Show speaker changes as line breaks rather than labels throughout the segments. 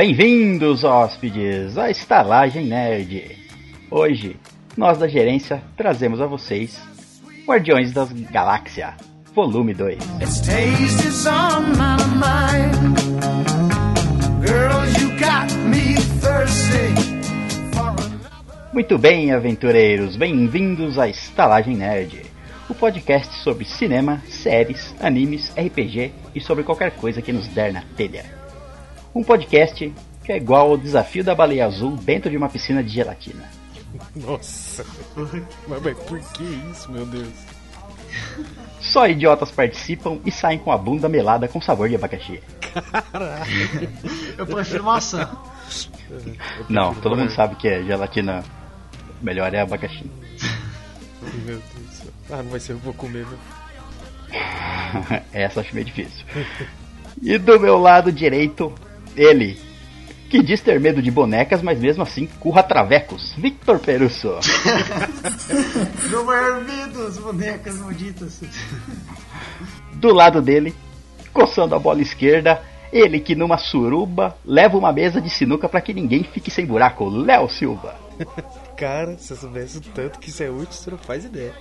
Bem-vindos, hóspedes, à Estalagem Nerd. Hoje, nós da gerência trazemos a vocês Guardiões das Galáxia, volume 2.
Its taste is on my mind. Girl, you got me thirsty for another.
Muito bem, aventureiros, bem-vindos à Estalagem Nerd, o podcast sobre cinema, séries, animes, RPG e sobre qualquer coisa que nos der na telha. Um podcast que é igual ao desafio da baleia azul dentro de uma piscina de gelatina.
Nossa, mas, mas por que isso, meu Deus?
Só idiotas participam e saem com a bunda melada com sabor de abacaxi.
Eu prefiro maçã.
Não, todo mundo sabe que é gelatina. Melhor é abacaxi.
Meu Deus do céu. Ah, não vai ser, eu vou comer, meu.
Essa eu acho meio difícil. E do meu lado direito, ele, que diz ter medo de bonecas, mas mesmo assim curra travecos, Victor Perusso.
Meu maior medo, as bonecas malditas.
Do lado dele, coçando a bola esquerda, ele que numa suruba leva uma mesa de sinuca para que ninguém fique sem buraco, Léo Silva.
Cara, se eu soubesse o tanto que isso é útil, você não faz ideia.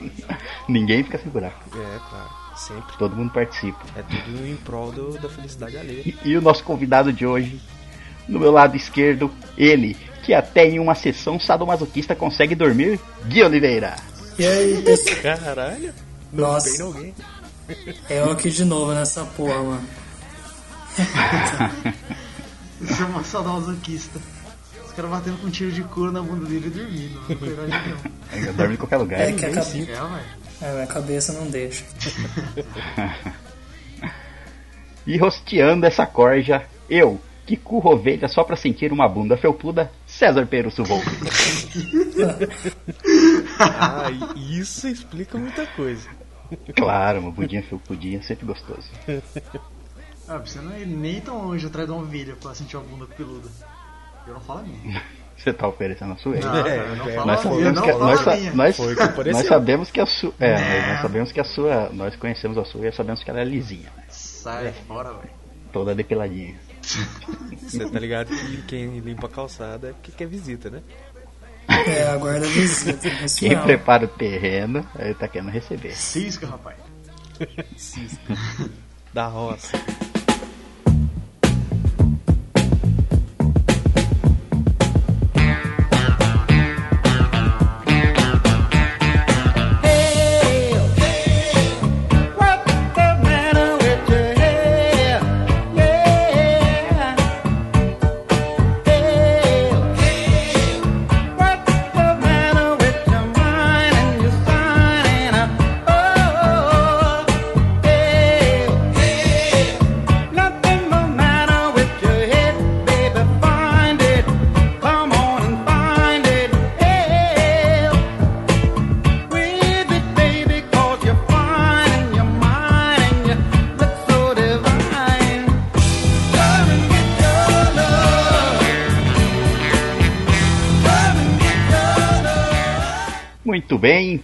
Ninguém fica sem buraco,
É, claro, sempre.
todo mundo participa.
É tudo em prol do- da felicidade alheia.
E, e o nosso convidado de hoje, no meu lado esquerdo, ele, que até em uma sessão sadomasoquista consegue dormir, Gui Oliveira.
E aí, pessoal?
Caralho, não
Nossa.
alguém.
Eu aqui de novo nessa porra, mano.
Isso é uma sadomasoquista. Os caras batendo com um tiro de couro na bunda dele e dormindo. Não tem não.
Dorme em qualquer lugar.
É que a,
nem
cabe...
sinto.
É, velho.
É, minha cabeça não deixa.
E rosteando essa corja, eu, que curro ovelha só pra sentir uma bunda felpuda, César Perusso Volpe.
Ah, isso explica muita coisa.
Claro, uma bundinha felpudinha, é sempre gostoso.
Ah, você não ir nem tão longe atrás de uma ovelha pra sentir uma bunda peluda. Eu não falo a minha.
Você tá oferecendo a sua?
Não,
É, é,
Nós
a minha. Eu
sabemos, que, nós, nós,
que pareceu.
nós sabemos que a sua. É,
Não.
nós sabemos que a sua. Nós conhecemos a sua e sabemos que ela é lisinha. né?
Sai fora, velho.
Toda depiladinha.
Você tá ligado que quem limpa a calçada é porque quer visita, né?
É, aguarda a visita.
Quem prepara o terreno, ele tá querendo receber.
Cisca, rapaz.
Da roça.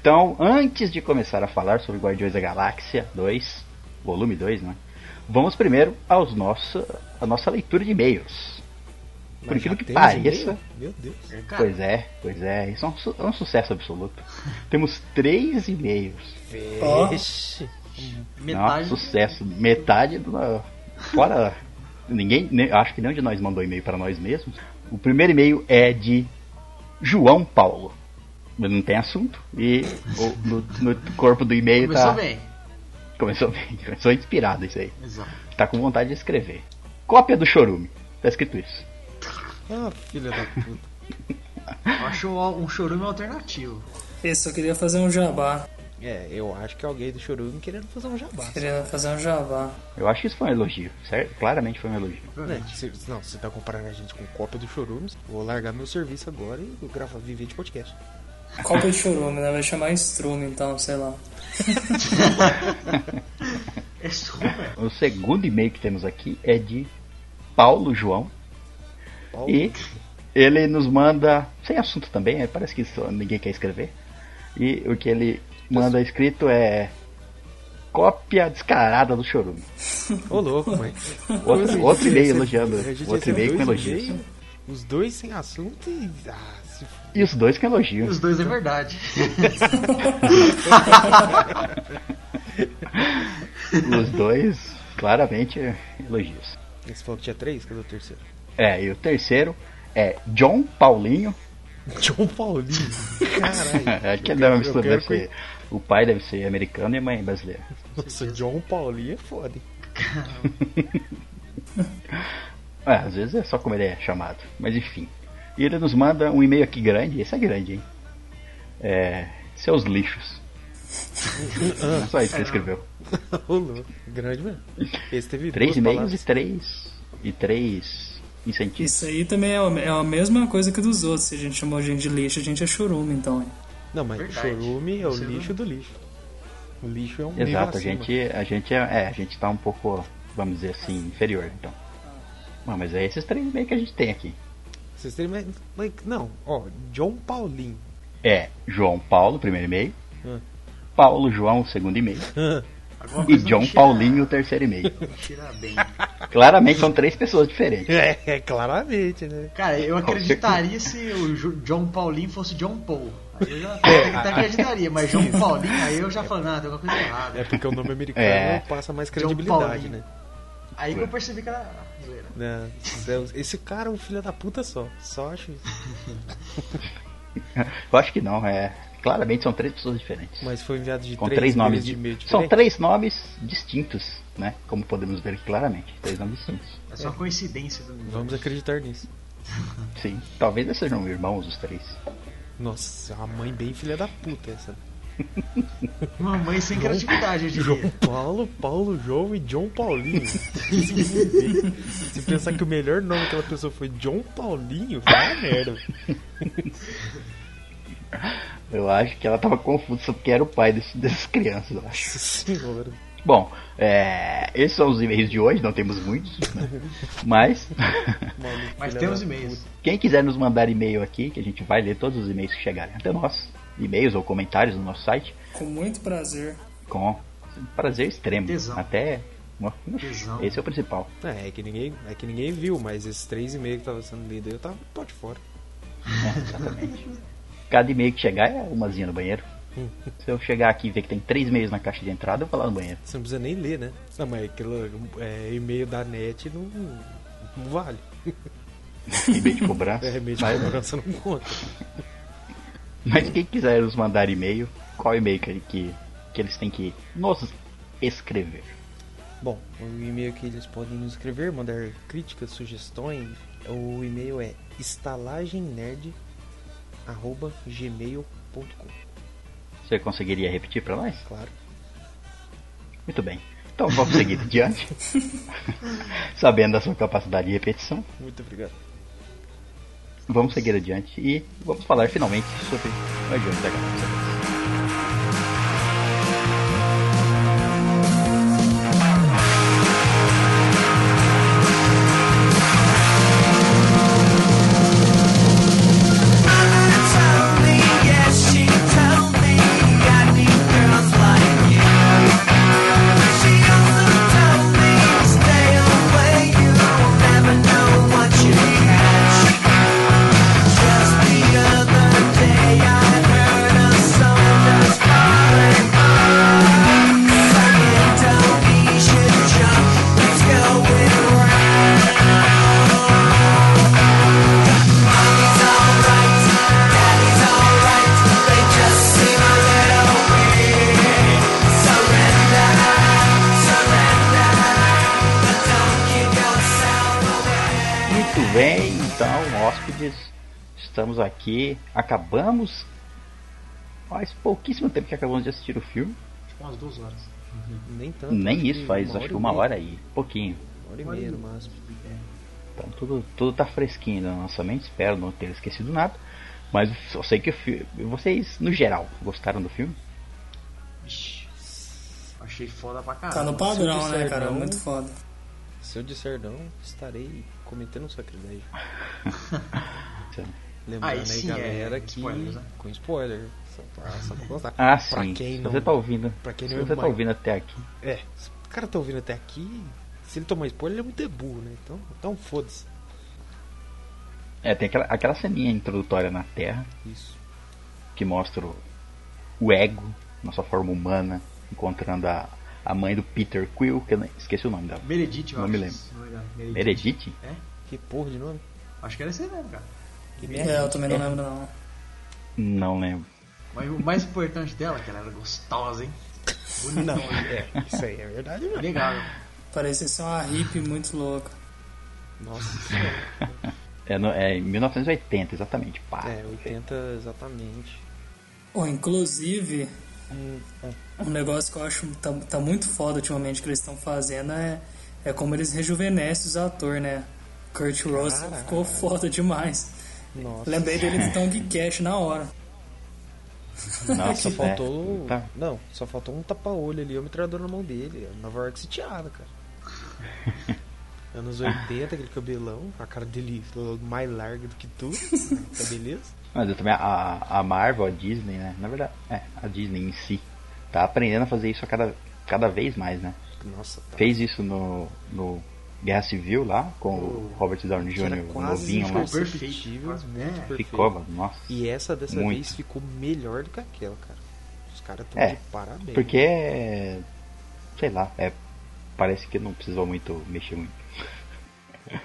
Então, antes de começar a falar sobre Guardiões da Galáxia 2, volume 2, né? Vamos primeiro aos nossa, a nossa leitura de e-mails. Por
Mas já
que pareça?
Meu Deus.
Cara,
pois é, pois é, isso é um, su- é um sucesso absoluto. Temos três e-mails.
Vixe.
metade.
Nossa, sucesso. Metade do. Fora. Ninguém. nem- Acho que nenhum de nós mandou e-mail para nós mesmos. O primeiro e-mail é de João Paulo. Não tem assunto. E o- no, no corpo do e-mail
Começou
tá.
bem.
Começou bem. Começou inspirado isso aí.
Exato.
Tá com vontade de escrever. Cópia do chorume. Tá escrito isso.
Ah, filha da puta.
Eu acho um chorume alternativo.
Esse só queria fazer um jabá.
É, eu acho que alguém do Chorume querendo fazer um jabá.
Queria fazer um jabá.
Eu acho que isso foi um elogio. Certo? Claramente foi um elogio.
Né? Se- não, você tá comparando a gente com cópia do Chorume, vou largar meu serviço agora e gravar, viver de podcast.
Copa de chorume, né? Vai chamar Strume, então, sei lá.
É super.
O segundo e-mail que temos aqui é de Paulo João.
Paulo,
E ele nos manda, sem assunto também, é, parece que só ninguém quer escrever. E o que ele manda escrito é cópia descarada do chorume.
Ô louco, mãe.
Outro, outro e-mail elogiando, outro e-mail com elogios.
Os dois sem assunto e. Ah,
E os dois com elogios.
Os dois é verdade.
Os dois, claramente, elogios.
Você falou que tinha três? Cadê o terceiro?
É, e o terceiro é John Paulinho.
John Paulinho. Caralho.
Acho que ele deve, deve
quero
ser. O pai deve ser americano e a mãe brasileira.
Nossa, John Paulinho é foda, hein?
É, às vezes é só como ele é chamado. Mas enfim. E ele nos manda um e-mail aqui grande. Esse é grande, hein? É. Seus lixos. É só isso que ele escreveu.
Grande mesmo. Esse teve
Três e-mails e três. E três incentivos.
Isso aí também é a, é a mesma coisa que dos outros. Se a gente chamou a gente de lixo, a gente é chorume, então. hein?
Não, mas
Verdade.
chorume é o
Você não-
lixo do lixo. O lixo é um nível
Exato, a gente, a gente é, é, a gente tá um pouco, vamos dizer assim, inferior, então. Bom, mas é esses três e-mails que a gente tem aqui.
Vocês terem mais... Não, ó, John Paulinho.
É João Paulo, primeiro e-mail.
Hum.
Paulo João, segundo e-mail. E John
cheira-
Paulinho, o terceiro e-mail.
cheira bem.
Claramente são três pessoas diferentes.
É, é, claramente, né?
Cara, eu acreditaria se o John Paulinho fosse John Paul. Aí eu já
É.
até acreditaria, mas John Paulinho, aí eu já falo, não, tem alguma coisa errada.
É porque o nome americano
É.
passa mais credibilidade, né?
Aí que eu percebi que era zoeira.
Né? Esse cara é um filho da puta só. Só acho isso.
Eu acho que não, é. Claramente são três pessoas diferentes.
Mas foi enviado de
com
três,
três nomes
de e-mail
São três nomes distintos, né? Como podemos ver claramente. Três nomes distintos.
É só coincidência do
Vamos acreditar nisso.
Sim. Talvez eles sejam irmãos os três.
Nossa, a mãe bem filha da puta essa.
Mamãe sem criatividade, eu
João. Paulo, Paulo João e John Paulinho. Se pensar que o melhor nome daquela pessoa foi John Paulinho, vai merda.
Eu acho que ela tava confusa porque era o pai desse- dessas crianças, eu acho.
Senhora.
Bom, é, esses são os e-mails de hoje, não temos muitos, né? mas
Mas temos e-mails.
quem quiser nos mandar e-mail aqui, que a gente vai ler todos os e-mails que chegarem até nós, e-mails ou comentários no nosso site,
Com muito prazer.
com prazer extremo,
Tesão.
até
Tesão.
esse é o principal.
É, é que ninguém, é que ninguém viu, mas esses três e-mails que tava sendo lido aí, eu tava pó de fora.
Cada e-mail que chegar é umazinha no banheiro. Se eu chegar aqui e ver que tem três e-mails na caixa de entrada, eu vou lá no banheiro.
Você não precisa nem ler, né? Não, mas aquilo é, e-mail da net não, não vale.
E-mail de cobrança.
É, e-mail de cobrança não conta.
mas quem quiser nos mandar e-mail, qual e-mail que, que, que eles têm que nos escrever?
Bom, o e-mail que eles podem nos escrever, mandar críticas, sugestões, o e-mail é estalagemnerd@gmail.com.
Você conseguiria repetir para nós?
Claro.
Muito bem. Então vamos seguir adiante. Sabendo da sua capacidade de repetição,
Muito obrigado.
Vamos seguir adiante e vamos falar finalmente sobre Guardiões da Galáxia. Bem, então, hóspedes, estamos aqui. Acabamos faz pouquíssimo tempo que acabamos de assistir o filme.
Tipo umas duas horas.
Nem tanto.
Nem isso faz, acho que uma hora e pouquinho.
Uma hora e meia no máximo.
Então tudo, tudo tá fresquinho na nossa mente, espero não ter esquecido nada. Mas eu sei que o filme. Vocês, no geral, gostaram do filme?
Ixi, achei foda pra caralho.
Tá no padrão, né, cara?
não-
Muito foda.
Se eu disser não, estarei cometendo um sacrilégio. Lembrando
Aí
aí,
sim,
galera,
é,
que.
spoilers, né?
Com spoiler. Só pra, só pra.
Ah,
Pra
sim.
quem
se
não-
você tá ouvindo.
pra quem
se
não é
você tá ouvindo até aqui.
É, se o cara tá ouvindo até aqui, se ele tomar spoiler, ele é muito burro, né? Então, então foda-se.
É, tem aquela, aquela ceninha introdutória na Terra
Isso.
que mostra o, o ego, nossa forma humana, encontrando a, a mãe do Peter Quill, que eu esqueci o nome dela.
Eu
Não
acho.
me lembro.
Meredith. É?
Que porra de nome?
Acho que era esse mesmo, cara.
Que
É,
merda.
eu também não lembro, não.
Não lembro.
Mas o mais importante dela é que ela era gostosa, hein? Bonitão,
Não, é, isso aí é verdade mesmo.
Legal.
Parecia ser uma hippie muito louca.
Nossa,
É, no- é em 1980, exatamente. Pá.
é, 80 exatamente.
Ou, inclusive, um negócio que eu acho tá, tá muito foda ultimamente que eles estão fazendo é, é como eles rejuvenescem os atores, né? Kurt Russell
Caralho.
ficou foda demais.
Nossa.
Lembrei dele do Tongue Cash na hora.
Nossa,
Só
é,
faltou.
tá.
Não, só faltou um tapa-olho ali, o metralhador na mão dele. Nova York sitiada, cara. Anos 80, aquele cabelão, a cara dele mais larga do que tudo. Tá beleza?
Mas eu também, a, a Marvel, a Disney, né? Na verdade, é, a Disney em si, tá aprendendo a fazer isso a cada, cada vez mais, né?
Nossa, tá.
Fez isso no, no Guerra Civil lá, com o Robert Downey Jr.
quase
novinho lá.
imperceptível,
Quase-
muito
é.
perfeito.
Ficou, mano, nossa.
E essa dessa
Muito.
vez ficou melhor do que aquela, cara. Os caras estão
É,
de parabéns.
Porque, é, sei lá, é, parece que não precisou muito mexer muito.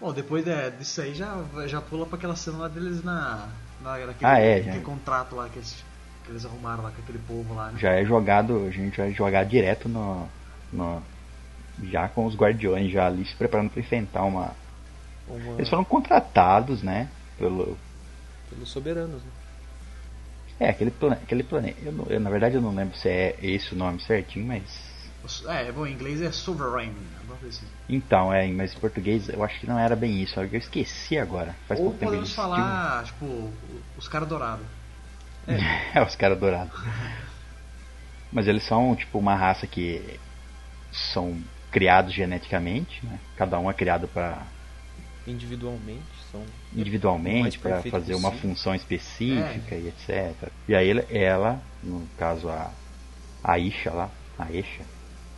Bom, depois é, disso aí já, já pula pra aquela cena lá deles na. na naquele,
Ah, é, já.
contrato lá que eles, que eles arrumaram lá com aquele povo lá, né?
Já é jogado, a gente vai jogar direto no, no já com os guardiões já ali se preparando para enfrentar uma.
Uma-
Eles foram contratados, né? Pelo,
Pelos soberanos, né?
É, aquele, plane... aquele planeta. Eu, eu, na verdade eu não lembro se é esse o nome certinho, mas.
É, bom, em inglês é Sovereign, coisa assim.
Então, é, mas em português eu acho que não era bem isso. Eu esqueci agora. Faz
Ou
pouco tempo que
podemos falar, tipo, os caras dourados.
É, os caras dourados. Mas eles são tipo uma raça que são criados geneticamente, né? Cada um é criado para
Individualmente, são.
individualmente para fazer uma
possível.
função específica e etc. E aí ela- no caso a a Isha lá, a Isha,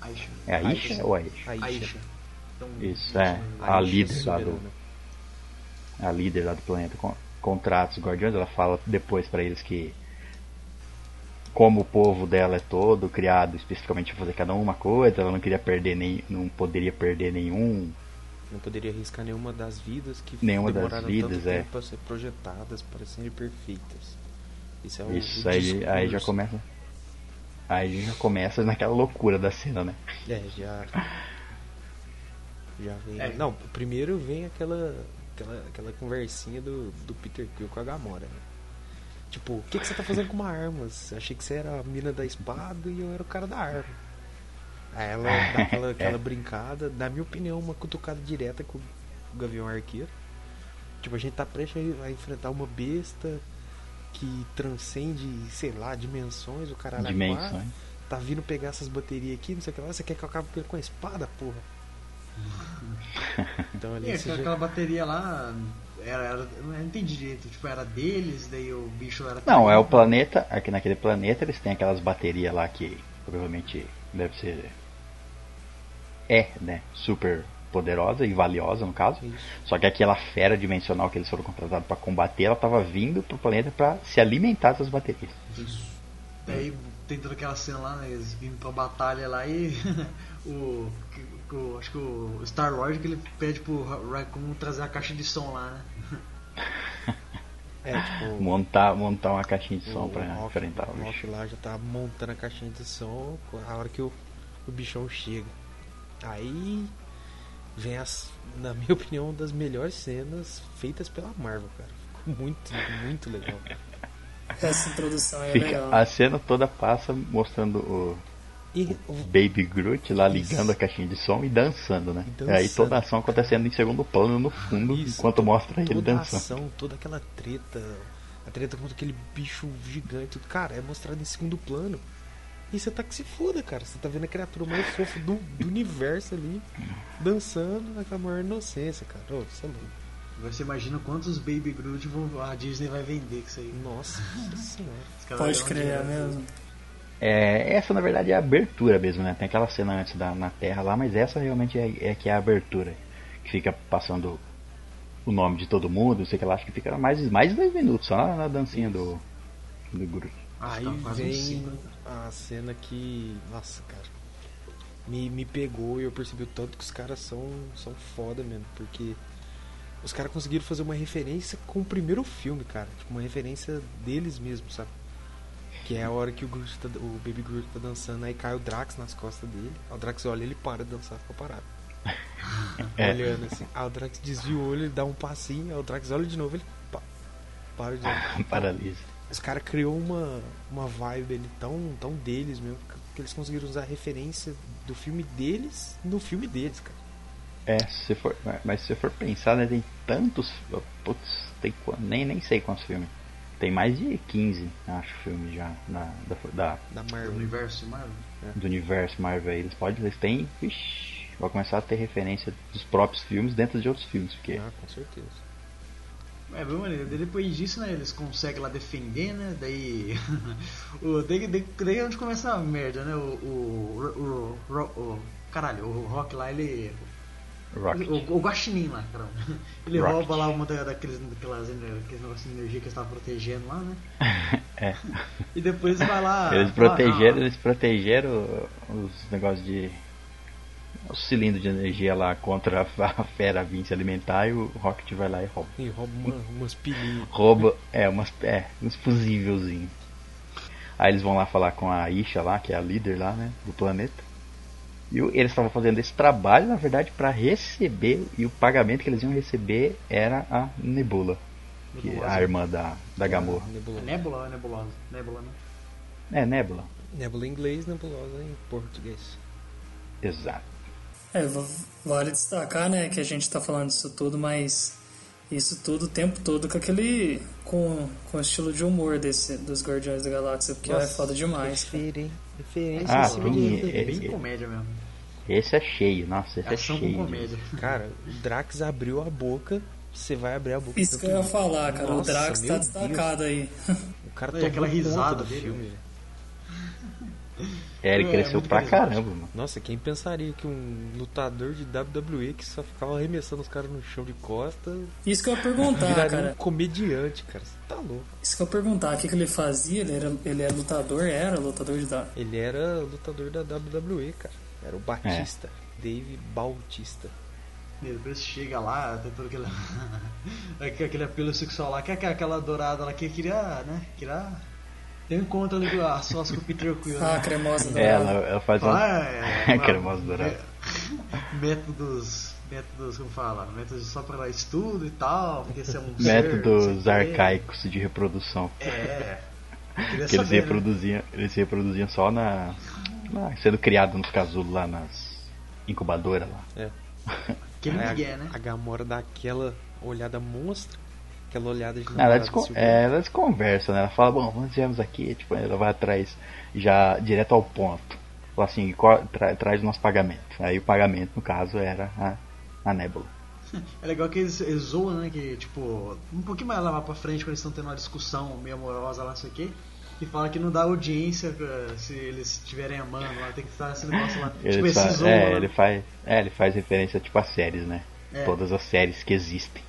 Aisha.
é a Isha ou a Isha?
Aisha.
Aisha. Então,
Isso, é.
A
A
Isha
líder lá do,
soberana.
a líder lá do planeta con- contrata os guardiões, ela fala depois pra eles que como o povo dela é todo criado especificamente para fazer cada um uma coisa, ela não queria perder nem não poderia perder nenhum.
Não poderia arriscar nenhuma das vidas que
Nenhuma das vidas,
tanto
é.
tempo para ser projetadas para serem perfeitas. Isso é o,
Isso
o
aí, aí já começa aí já começa naquela loucura da cena, né?
É, já. Já vem.
É.
Não, primeiro vem aquela. aquela, aquela conversinha do, do Peter Quill com a Gamora, né? Tipo, o que, que você tá fazendo com uma arma? Eu achei que você era a mina da espada e eu era o cara da arma. Aí ela dá aquela, aquela brincada, na minha opinião, uma cutucada direta com o Gavião Arqueiro. Tipo, a gente tá prestes a enfrentar uma besta que transcende, sei lá, dimensões, o caralho. a quatro.
Dimensões.
Tá vindo pegar essas baterias aqui, não sei o que lá. Você quer que eu acabe com a espada, porra? Então ali
E
você
aquela
já...
bateria lá, era, era, eu não entendi direito, tipo, era deles, daí o bicho era...
Não, é o planeta, aqui naquele planeta eles têm aquelas baterias lá que provavelmente deve ser é, né, super poderosa e valiosa no caso.
Isso.
Só que aquela fera dimensional que eles foram contratados para combater, ela tava vindo pro planeta para se alimentar dessas baterias.
Isso.
Daí tem toda aquela cena lá, né, eles vindo pra batalha lá e o, o- Acho que o Star Lord que ele pede pro Raccoon trazer a caixa de som lá, né?
É, tipo...
Montar, montar uma caixinha de som
Rock-
enfrentar o
o
bicho.
lá já tá montando a caixinha de som a hora que o, o bichão chega. Aí vem as, na minha opinião, uma das melhores cenas feitas pela Marvel, cara. Ficou muito, muito legal.
Essa introdução é
Fica-
legal.
a cena toda passa mostrando o
E o-
Baby Groot lá
Isso.
ligando a caixinha de som e dançando, né?
E dançando.
Aí toda a ação acontecendo em segundo plano no fundo,
Isso,
enquanto mostra ele
toda a
dançando.
ação, toda aquela treta, a treta contra aquele bicho gigante, cara, é mostrado em segundo plano. E você tá que se foda, cara. Você tá vendo a criatura mais fofa do, do universo ali, dançando naquela maior inocência, cara. Ô, você é louco.
Agora você imagina quantos Baby Groot vão- a Disney vai vender com isso aí.
Nossa senhora.
Os caras
Pode crer, é mesmo.
É, essa na verdade é a abertura mesmo, né? Tem aquela cena antes da na Terra lá, mas essa realmente é, é que é a abertura. Que fica passando o nome de todo mundo, não sei o que lá, acho que fica mais, mais de dois minutos, só na, na dancinha do, do Groot.
Aí
tá
vem
né?
a cena que. Nossa, cara. Me, me pegou e eu percebi o tanto que os caras são, são foda mesmo. Porque os caras conseguiram fazer uma referência com o primeiro filme, cara. Tipo, uma referência deles mesmos, sabe? Que é a hora que o, Groot tá- o Baby Groot tá dançando, aí cai o Drax nas costas dele. O Drax olha, ele para de dançar, fica parado.
É.
Olhando assim. Aí o Drax desvia o olho, ele dá um passinho, aí o Drax olha de novo, ele pá, para de olhar.
Paralisa.
Os caras criou uma, uma vibe ali tão, tão deles mesmo, que eles conseguiram usar a referência do filme deles no filme deles, cara.
É, se for, mas se você for pensar, né, tem tantos. Putz, tem nem, nem sei quantos filmes. Tem mais de 15, acho, filmes já na, da, da-
Da
Do
Marvel.
universo Marvel.
do universo Marvel. aí. Eles podem, eles têm. Ixi, vai começar a ter referência dos próprios filmes dentro de outros filmes, porque
Ah, com certeza.
É, maneiro? Daí Depois disso, né, eles conseguem lá defender, né? Daí. o, daí, daí, daí é onde começa a merda, né? O. O. o, o, o caralho, o Rock lá, ele.
Rocket.
O, o Guaxinim lá, caramba. Ele
Rocket.
rouba lá uma da, daqueles, daquelas, ener- aqueles negócios de energia que eles estavam protegendo lá, né?
É.
E depois vai lá.
Eles protegeram,
ah,
eles protegeram os negócios de. Os cilindros de energia lá contra a fera vir se alimentar e o Rocket vai lá e rouba.
E rouba uma, umas pilhinhas.
Rouba, é, umas, é, uns fusívelzinhos. Aí eles vão lá falar com a Isha lá, que é a líder lá, né, do planeta. E eles estavam fazendo esse trabalho, na verdade, para receber, e o pagamento que eles iam receber era a Nebula, que é a irmã da, da Gamorra.
É. Nebula ou é nebulosa? Nebula, né?
É, Nebula.
Nebula em inglês, nebulosa em português.
Exato.
É, va- vale destacar, né, que a gente tá falando disso tudo, mas isso tudo o tempo todo com aquele. com, com o estilo de humor desse, dos Guardiões da Galáxia, porque é foda demais. cara.
Referência
Ah,
em cima de
sim,
referência.
é-
Bem comédia mesmo.
Esse é cheio, nossa, esse é
com
cheio.
comédia.
Cara, o Drax abriu a boca, você vai abrir a boca.
Isso que eu ia falar, cara.
Nossa,
o Drax tá
Deus.
destacado aí.
O cara tomou
aquela risada
do filme.
É, ele
É,
cresceu
muito
pra caramba, mano.
Nossa, quem pensaria que um lutador de WWE que só ficava arremessando os caras no chão de costas
Isso que eu ia perguntar, cara.
um comediante, cara. Você tá louco.
Isso que eu ia perguntar. O que, que ele fazia? Ele, era, ele é lutador? Era lutador de da.
Ele era lutador da WWE, cara. Era o Batista.
É.
Dave Bautista.
E depois chega lá, tem todo aquele, aquele apelo sexual lá, que é aquela- aquela dourada lá que queria, né? Queria ter um encontro ali com a sócia com o Peter Quill.
Ah,
né?
cremosa da
É, ela, ela faz uma.
Ah, é,
Cremosa dourada.
é, métodos, métodos, como fala? Métodos só para estudo e tal, porque esse é um ser,
Métodos
quê.
arcaicos de reprodução.
É.
Que eles
saber, né?
reproduziam, eles reproduziam só na, na- sendo criado nos casulos lá nas incubadoras lá.
É. Aí
migué,
a,
né?
a Gamora dá aquela olhada monstra, aquela olhada de
Ela, descon é, ela desconversa, né? Ela fala, bom, nós viemos aqui, tipo, ela vai atrás já direto ao ponto. Fala assim, qual- tra- traz o nosso pagamento. Aí o pagamento, no caso, era a, a Nebula.
É legal que eles, eles zoam, né? Que, tipo, um pouquinho mais lá pra frente, quando eles estão tendo uma discussão meio amorosa lá, não sei o quê. E fala que não dá audiência se eles estiverem amando lá, tem que estar esse negócio lá.
Ele,
tipo, esse
fa-
zoam
é,
lá.
ele faz, é, ele faz referência tipo a séries, né?
É.
Todas as séries que existem.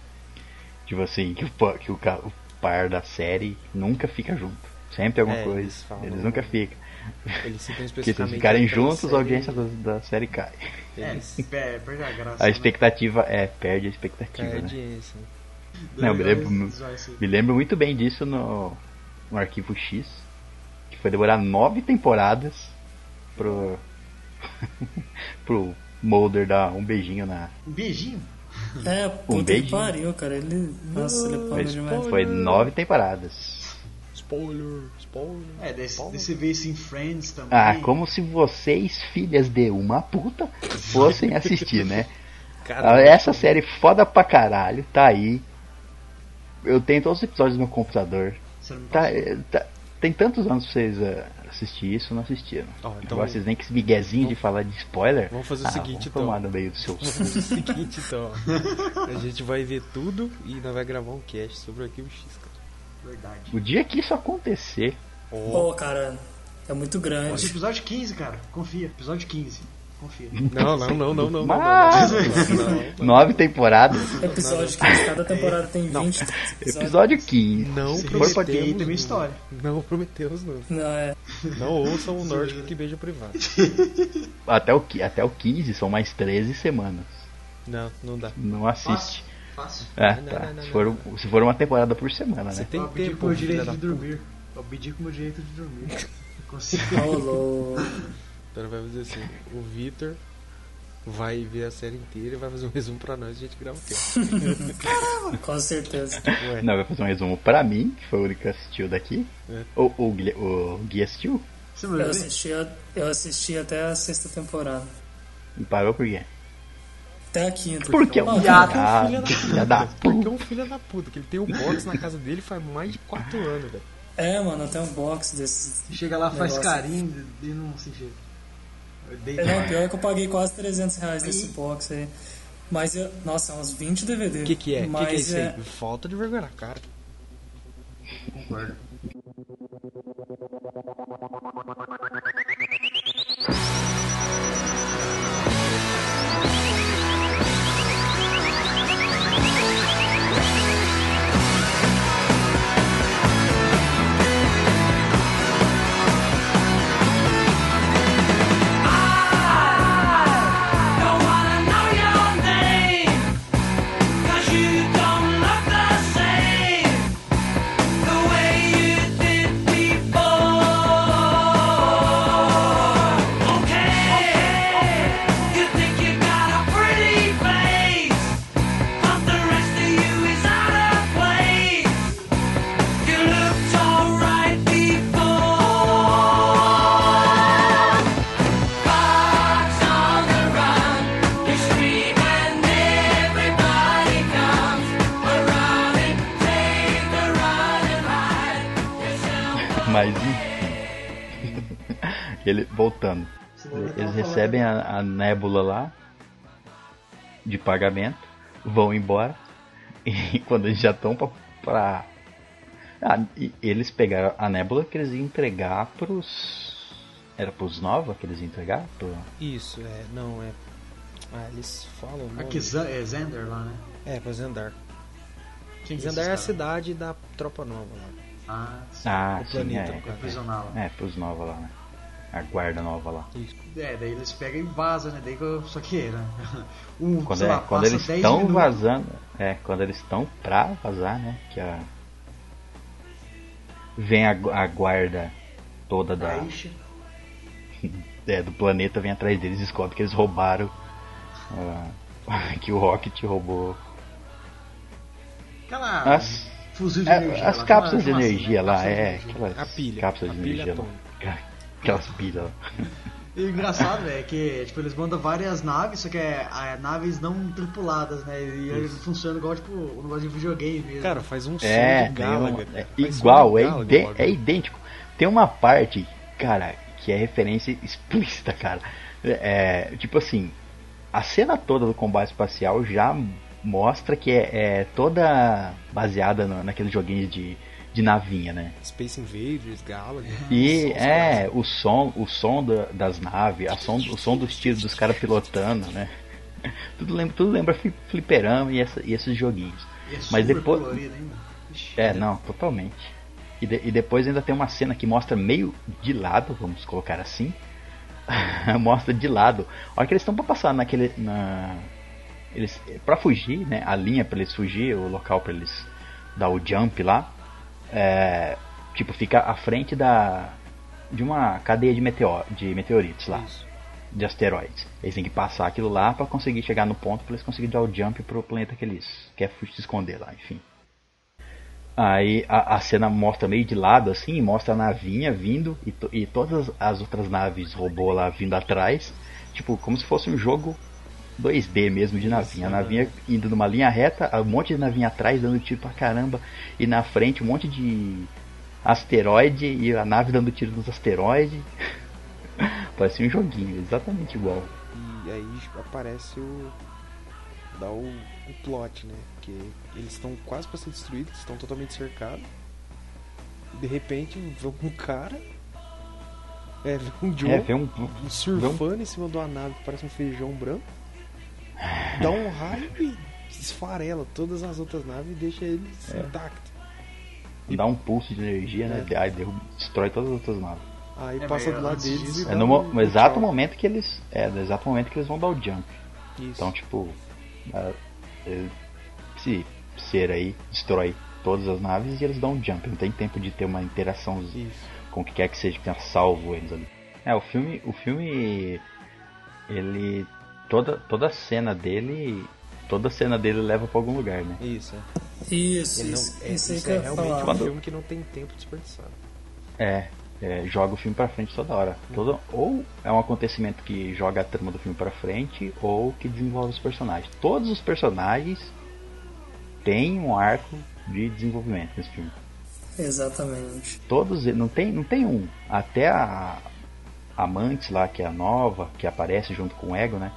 Tipo assim, que o, que o, o par da série nunca fica junto. Sempre alguma
É,
coisa.
eles falam-
Eles nunca ficam.
Eles
Porque se eles ficarem juntos,
série-
a audiência da, da série cai.
É,
Eles
pe- perde a graça.
A
né?
expectativa é, perde a expectativa, né?
audiência. né?
Não, me lembro,
isso
me lembro muito bem disso no, no Arquivo X, que foi demorar nove temporadas pro, pro Mulder dar um beijinho na.
Um beijinho?
É, puta que
beijinho.
pariu, cara. Ele. Nossa, ele é
Foi,
demais.
foi nove temporadas.
Spoiler, spoiler.
É, daí, daí você vê isso em Friends também.
Ah, como se vocês, filhas de uma puta, fossem assistir, né?
Cara,
Ah, Essa série foda pra caralho, tá aí. Eu tenho todos os episódios no meu computador.
Você não me
Tá, tá- tem tantos anos pra vocês ah, assistir isso, não assistiram.
Ó, então-
Agora vocês nem que esse miguezinho de falar de spoiler.
Vamos fazer o
ah,
seguinte,
vamos tomar
então.
no meio do seu
Vamos fazer o seguinte, então. A gente vai ver tudo e nós vai gravar um cast sobre o Arquivo X, cara.
Verdade.
O dia que isso acontecer,
Pô, cara, é muito
Esse
grande.
episódio 15, cara. Confia. Episódio 15. Confia.
Não, não, não, não, não.
Mas-
não, não, não,
nove temporadas,
Episódio que cada temporada tem 20 episódios.
episódio 15.
Não
Se
prometemos.
minha história.
Não prometemos, não.
Não, é.
Não ouçam o nórdico que beija privado.
Até o, até o 15 são mais 13 semanas.
Não, não dá.
Não assiste.
Fácil.
É,
Não,
tá.
não, não,
se,
não,
for, se for uma temporada por semana,
Você
né?
tem
Eu pedi
tempo,
com o direito de dormir. Eu pedi com o meu direito de dormir. Consigo.
Rolou.
Então vai fazer assim, o Vitor vai ver a série inteira e vai fazer um resumo pra nós e a gente grava o quê?
Com certeza.
Ué,
Não, vai fazer um resumo pra mim, que foi o único que assistiu daqui.
É.
O, o, Gui- o Gui assistiu
Você me
Eu
lembra?
assisti, eu assisti até a sexta temporada.
e parou por quê?
Até a quinta.
Porque é um viado,
cara,
filho da
da
Porque é
puta.
um filho da puta, que ele tem um box na casa dele faz mais de 4 anos, velho.
É, mano, tem um box desses.
Chega lá, faz
Negócio.
carinho e não se jeito. Dei
É, não, pior que eu paguei quase 300 reais nesse box aí. Mas eu. Nossa, é uns 20 DVD.
O que que é? O que,
Mas
que é isso
é,
aí? Falta de vergonha na cara.
concordo.
Ele, voltando. Eles recebem a, a nébula lá de pagamento, vão embora. E quando eles já estão pra. pra- Ah, e eles pegaram a nébula que eles iam entregar pros. Era pros Nova que eles iam entregar? Pro...
Isso, é, não, é. Ah, eles falam.
Aqui é Zender lá, né?
É, pra Zendar.
Quem que
Zendar é a
esses caras?
cidade da Tropa Nova lá.
Ah, sim.
Ah,
O
sim,
planeta,
é.
Prisional.
É, pros Nova lá, né? A guarda nova lá.
É, daí eles pegam e vazam, né? Daí que eu... Só que, né? Um,
Quando,
sei
é-
lá,
quando eles
10
estão
minutos.
vazando, é, quando eles estão pra vazar, né? Que a. Vem a, a guarda toda da, é, do planeta, vem atrás deles e descobre que eles roubaram. ah, que o Rocket roubou
Aquela
as,
fuzil de
é,
energia.
as
lá,
cápsulas de
aquela-
energia lá, é, aquelas
A pilha,
cápsulas de energia lá. Aquelas pilhas lá.
E o engraçado é que tipo, eles mandam várias naves, só que é, é, naves não tripuladas, né? E eles funcionam igual tipo um negócio de videogame mesmo.
Cara, faz um som
É,
de
tem
Gallagher.
um- é
som
igual,
de
é,
bagulho.
é idêntico. Tem uma parte, cara, que é referência explícita, cara. É, tipo assim, a cena toda do combate espacial já mostra que é, é toda baseada no, naqueles joguinhos de, de navinha, né?
Space Invaders, Gallagher.
E é, o som, o som da- das naves, a som, o som dos tiros dos caras pilotando, né? Tudo lembra, tudo lembra fli- fliperama e, essa- e esses joguinhos.
E é
mas
super
depois-
colorido, hein.
É, não, totalmente. E, de- e depois ainda tem uma cena que mostra meio de lado, vamos colocar assim. mostra de lado. A hora que eles estão pra passar naquele. Na, eles, pra fugir, né? A linha pra eles fugir, o local pra eles dar o jump lá. É, tipo, fica à frente da. De uma cadeia de, meteor, de meteoritos lá.
Isso.
De asteroides. Eles têm que passar aquilo lá pra conseguir chegar no ponto pra eles conseguirem dar o jump pro planeta que eles querem se esconder lá, enfim. Aí a, a cena mostra meio de lado assim, mostra a navinha vindo e, to- e todas as outras naves robô lá vindo atrás. Tipo, como se fosse um jogo 2D mesmo de navinha. A navinha indo numa linha reta, um monte de navinha atrás dando tiro pra caramba. E na frente um monte de asteroide e a nave dando tiro nos asteroides. Parecia um joguinho, exatamente igual.
E aí aparece o. dá o, o plot, né? Porque eles estão quase pra ser destruídos, estão totalmente cercados. De repente vem um cara. É, vem um Joe
É, vê um.
um surfando em cima de uma nave que parece um feijão branco. Dá um raio e esfarela todas as outras naves e deixa eles
É.
intactos.
dá um pulso de energia, né? Aí derruba, destrói todas as outras naves.
Aí
É,
passa do lado deles
disso-
e
É no,
um-
no exato
tchau.
momento que eles. É, no exato momento que eles vão dar o jump.
Isso.
Então, tipo, é, é, esse ser aí destrói todas as naves e eles dão um jump. Não tem tempo de ter uma interação
Isso.
com o que quer que seja que tenha salvo eles ali. É, o filme. O filme. Ele. Toda, toda a cena dele. Toda a cena dele leva pra algum lugar, né?
Isso, é.
Isso,
não,
isso,
é,
isso
isso é realmente
falar.
um
Quando-
filme que não tem tempo desperdiçado.
É, é, joga o filme pra frente toda hora. Todo, ou é um acontecimento que joga a trama do filme pra frente, ou que desenvolve os personagens. Todos os personagens têm um arco de desenvolvimento nesse filme.
Exatamente.
Todos, não tem, não tem um. Até a a Mantis lá, que é a nova, que aparece junto com o Ego, né?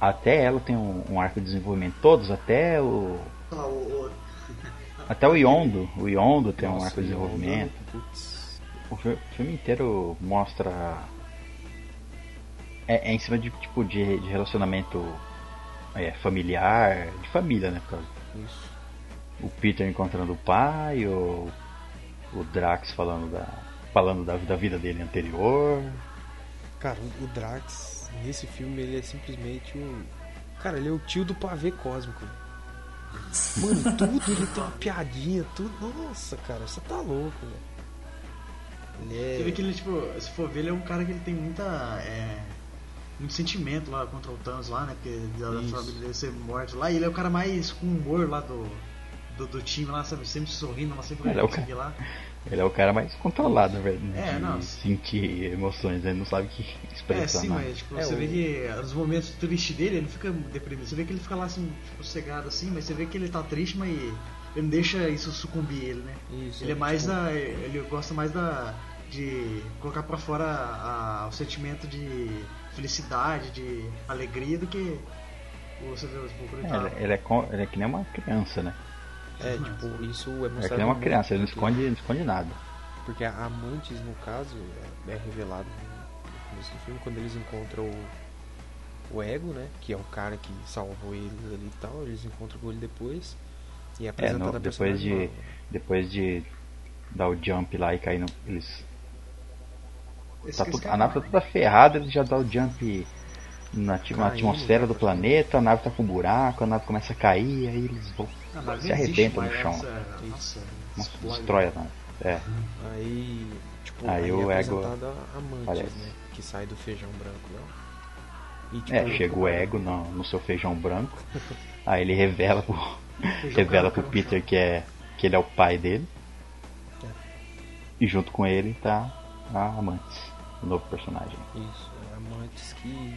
Até ela tem um, um arco de desenvolvimento. Todos, até o.
Ah, o-
Até o Yondo. O Yondo tem um
Nossa,
arco de
onda,
desenvolvimento. O fi- o filme inteiro mostra. É, é em cima de tipo de, de relacionamento é, familiar, de família, né?
Isso.
O Peter encontrando o pai, o, o Drax falando da. falando da, da vida dele anterior.
Cara, o Drax, nesse filme, ele é simplesmente o. Cara, ele é o tio do pavê cósmico. Mano, tudo ele tem uma piadinha, tudo. Nossa, cara, você tá louco, velho. Ele é.
Você vê que ele, tipo, se for ver, ele é um cara que ele tem muita. É, muito sentimento lá contra o Thanos lá, né? Porque da família dele ser morto lá. E ele é o cara mais com humor lá do, do, do time lá, sabe? Sempre sorrindo, mas sempre
é
lá.
Ele é o cara mais controlado, velho.
É,
de
não.
sentir emoções, ele não sabe que
É,
expressar
sim,
nada.
mas tipo,
É,
você
o-
vê que nos momentos tristes dele, ele não fica deprimido. Você vê que ele fica lá assim, tipo, cegado assim, mas você vê que ele tá triste, mas ele não deixa isso sucumbir ele, né?
Isso,
Ele é mais
tipo,
da. Ele gosta mais da. de colocar pra fora a- o sentimento de felicidade, de alegria do que você vê os pouco
É, ele, ele é, co- ele é que nem uma criança, né?
É, tipo, isso é
É
mostrado.
que nem uma
muito
criança, ele não esconde, não esconde nada.
Porque a Amantes, no caso, é é revelado no começo do filme, quando eles encontram o, o Ego, né? Que é o cara que salvou eles ali e tal. Eles encontram com ele depois. E é
É,
apresentado
no-
a
depois de,
nova.
depois de dar o jump lá e cair no. Eles, tá tudo- a nave tá toda ferrada, eles já dá o jump na, na atmosfera do
tá
planeta, a nave tá com um buraco, a nave começa a cair, aí eles vão. Se arrebentam no chão.
Nossa, nossa,
Nossa,
explode.
destrói a nave. É,
Aí, tipo,
Aí
aí,
o
é
Ego
Amantes, né? Que sai do feijão branco lá. E, tipo,
é chega o ego no, no seu feijão branco, aí ele revela pro, revela pro
no
Peter que, é, que ele é o pai dele.
É.
E junto com ele tá a Amantes, o novo personagem.
Isso, é Amantes que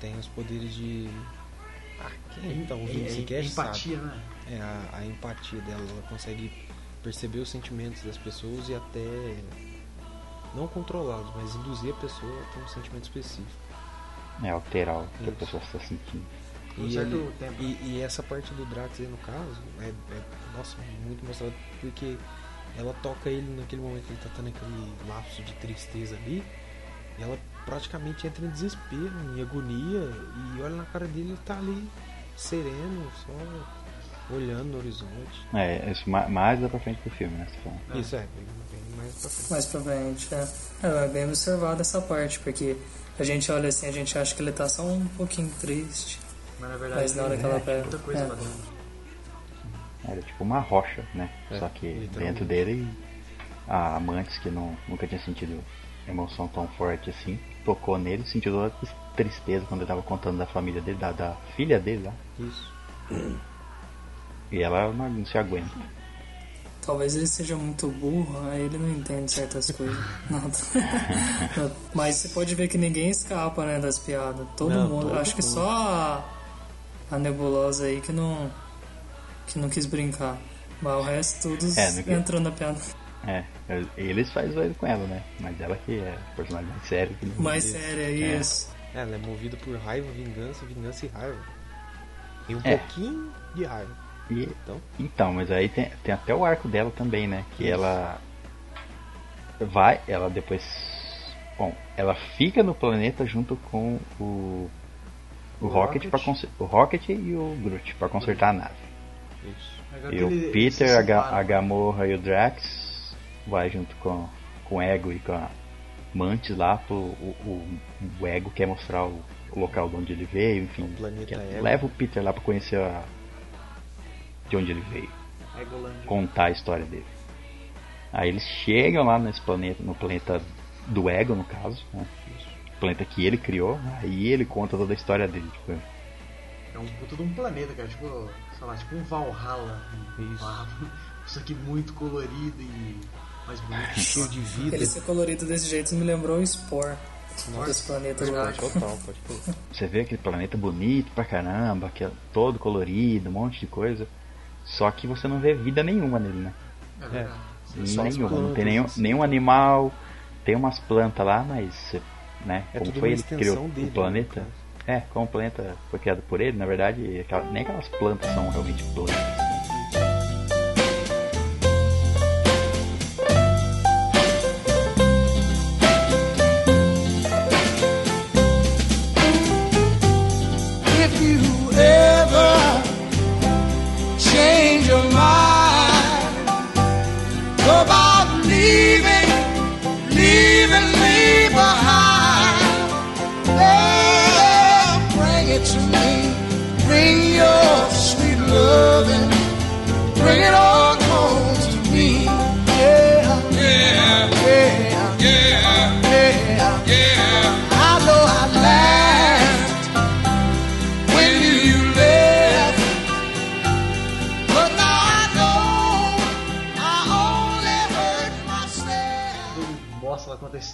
tem os poderes de. Ah, quem tá ouvindo
É,
esse
é,
cast
empatia,
sabe?
né?
É a, a empatia dela, ela consegue perceber os sentimentos das pessoas e até não controlá-los, mas induzir a pessoa a ter um sentimento específico.
É alterar o que a
Isso.
pessoa está sentindo.
E, ele- e, e essa parte do Drax aí no caso é, é, nossa, muito mostrado porque ela toca ele naquele momento que ele tá tendo aquele lapso de tristeza ali e ela praticamente entra em desespero, em agonia e olha na cara dele ele tá ali sereno, só olhando no horizonte.
É, isso ma- mais dá pra frente do filme, né? você falando.
Isso é, bem, bem mais pra frente.
Mais pra frente, é. É, é bem observado essa parte, porque a gente olha assim, a gente acha que ele tá só um pouquinho triste.
Mas na verdade
Mas na hora
tem
que ela
muita
pega-
coisa
é.
lá dentro.
Era tipo uma rocha, né?
É,
Só que dentro dele, a Amantes, que não, nunca tinha sentido emoção tão forte assim, tocou nele, sentiu toda a tristeza quando ele tava contando da família dele, da, da filha dele lá.
Isso.
E ela não, não se aguenta.
Talvez ele seja muito burro, aí ele não entende certas coisas. Não. Mas você pode ver que ninguém escapa, né, das piadas. Todo
Não,
mundo.
todo
acho que só a, a nebulosa aí que não. que não quis brincar. Mas o resto todos
É,
entrando na piada.
É, eles fazem zoeira com ela, né? Mas ela que é personagem mais sério. Que não-
Mais sério, é isso.
É, ela é movida por raiva, vingança, vingança e raiva. E um
É.
pouquinho de raiva.
E-
Então,
Então, mas aí tem, tem até o arco dela também, né? Que ela vai, ela depois. Bom, ela fica no planeta junto com o. O,
O
Rocket,
Rocket.
pra conser- o Rocket e o Groot pra consertar a nave.
isso.
E o Peter, a, Ga- a Gamorra e o Drax vai junto com, com o Ego e com a Mantis lá pro o, o, o Ego quer mostrar o, o local de onde ele veio, enfim. Leva o Peter lá pra conhecer a, de onde ele veio,
Egolândia.
contar a história dele. Aí eles chegam lá nesse planeta, no planeta do Ego no caso, né? O planeta que ele criou, aí ele conta toda a história dele. Tipo,
É um puto de um planeta, cara. Tipo, sei lá, tipo um Valhalla. Um
Isso.
Isso aqui muito colorido e mais bonito.
Cheio de vida.
Ele ser colorido desse jeito me lembrou o Spore. Desse planeta lá.
Total, pode.
Você vê aquele planeta bonito pra caramba, que é todo colorido, um monte de coisa. Só que você não vê vida nenhuma nele, né?
É
as
nenhuma, não tem nenhum,
assim.
nenhum animal, tem umas plantas lá, mas né,
É
como foi ele que criou
dele,
o planeta?
né,
É, como o planeta foi criado por ele, na verdade, aquela- nem aquelas plantas são realmente plantas.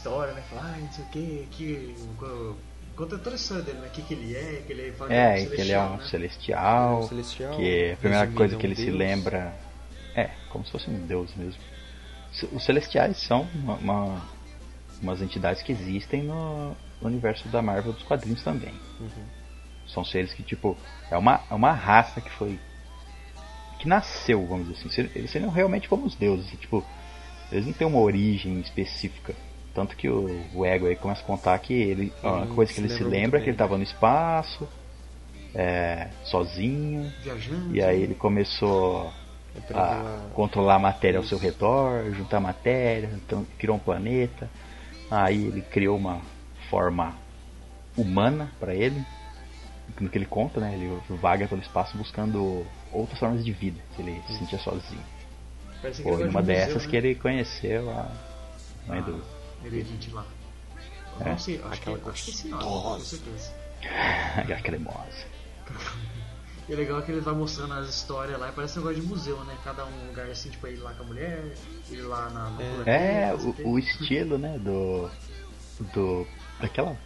História, né? Fala, ah, não sei o que, que. Conta toda a história dele, né? O que, que ele é, que ele fala
É,
que
e que ele é um
né?
celestial,
Ele é um celestial,
que a primeira
resumindo,
coisa
é um
que ele se lembra é como se fosse um deus mesmo. Os celestiais são uma, uma- umas entidades que existem no, no universo da Marvel dos quadrinhos também. São seres que tipo é uma, é uma raça que foi que nasceu, vamos dizer assim. Eles seriam realmente como os deuses, tipo eles não têm uma origem específica. Tanto que o, o Ego aí começa a contar que ele, a única
Hum,
coisa que ele se
lembra
é que ele estava no espaço, é, sozinho,
Viajando.
e aí ele começou a
a-
controlar a matéria ao seu redor, juntar matéria, então criou um planeta. Aí ele criou uma forma humana para ele. No que ele conta, né? Ele vaga pelo espaço buscando outras formas de vida, se ele se sentia sozinho. Foi numa dessas
museu,
que
né?
ele conheceu a mãe do.
Heredite lá. Eu
É.
Não sei, acho que,
Aquela
acho que é esse nome, com certeza.
a cremosa.
E é legal que ele vai mostrando as histórias lá e parece um negócio de museu, né? Cada um lugar assim, tipo, ele lá com a mulher, ele lá na. planeta,
É,
não sei
o, o estilo, né? Do. Do. Daquela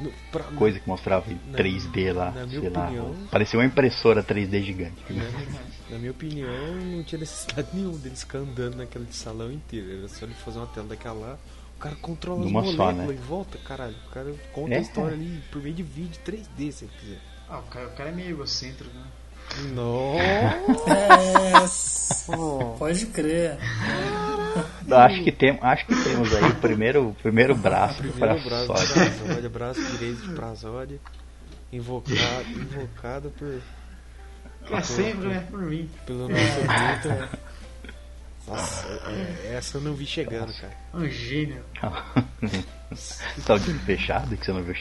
No- pra-
coisa que mostrava em
Na-
3D lá,
na minha
lá.
opinião-
Parecia uma impressora 3D gigante.
Na minha opinião, não tinha necessidade nenhuma deles ficar andando naquele salão inteiro. Era só ele fazer uma tela daquela lá. O cara controla as
Numa só,
moléculas
né?
em volta, caralho. O cara conta
É.
a história ali por meio de vídeo 3D, se ele quiser.
Ah, o cara, o cara é meio egocêntrico, né?
Nossa!
É, pode crer.
Acho que, tem, acho que temos aí o primeiro, o primeiro braço do
Primeiro braço de
Prazódia.
Braço direito de Prazódia. Invocado, invocado por,
É sempre, né? Por mim.
pelo nosso Vitor. Nossa, é- essa eu não vi chegando, cara.
Um gênio.
tá o fechado que você não viu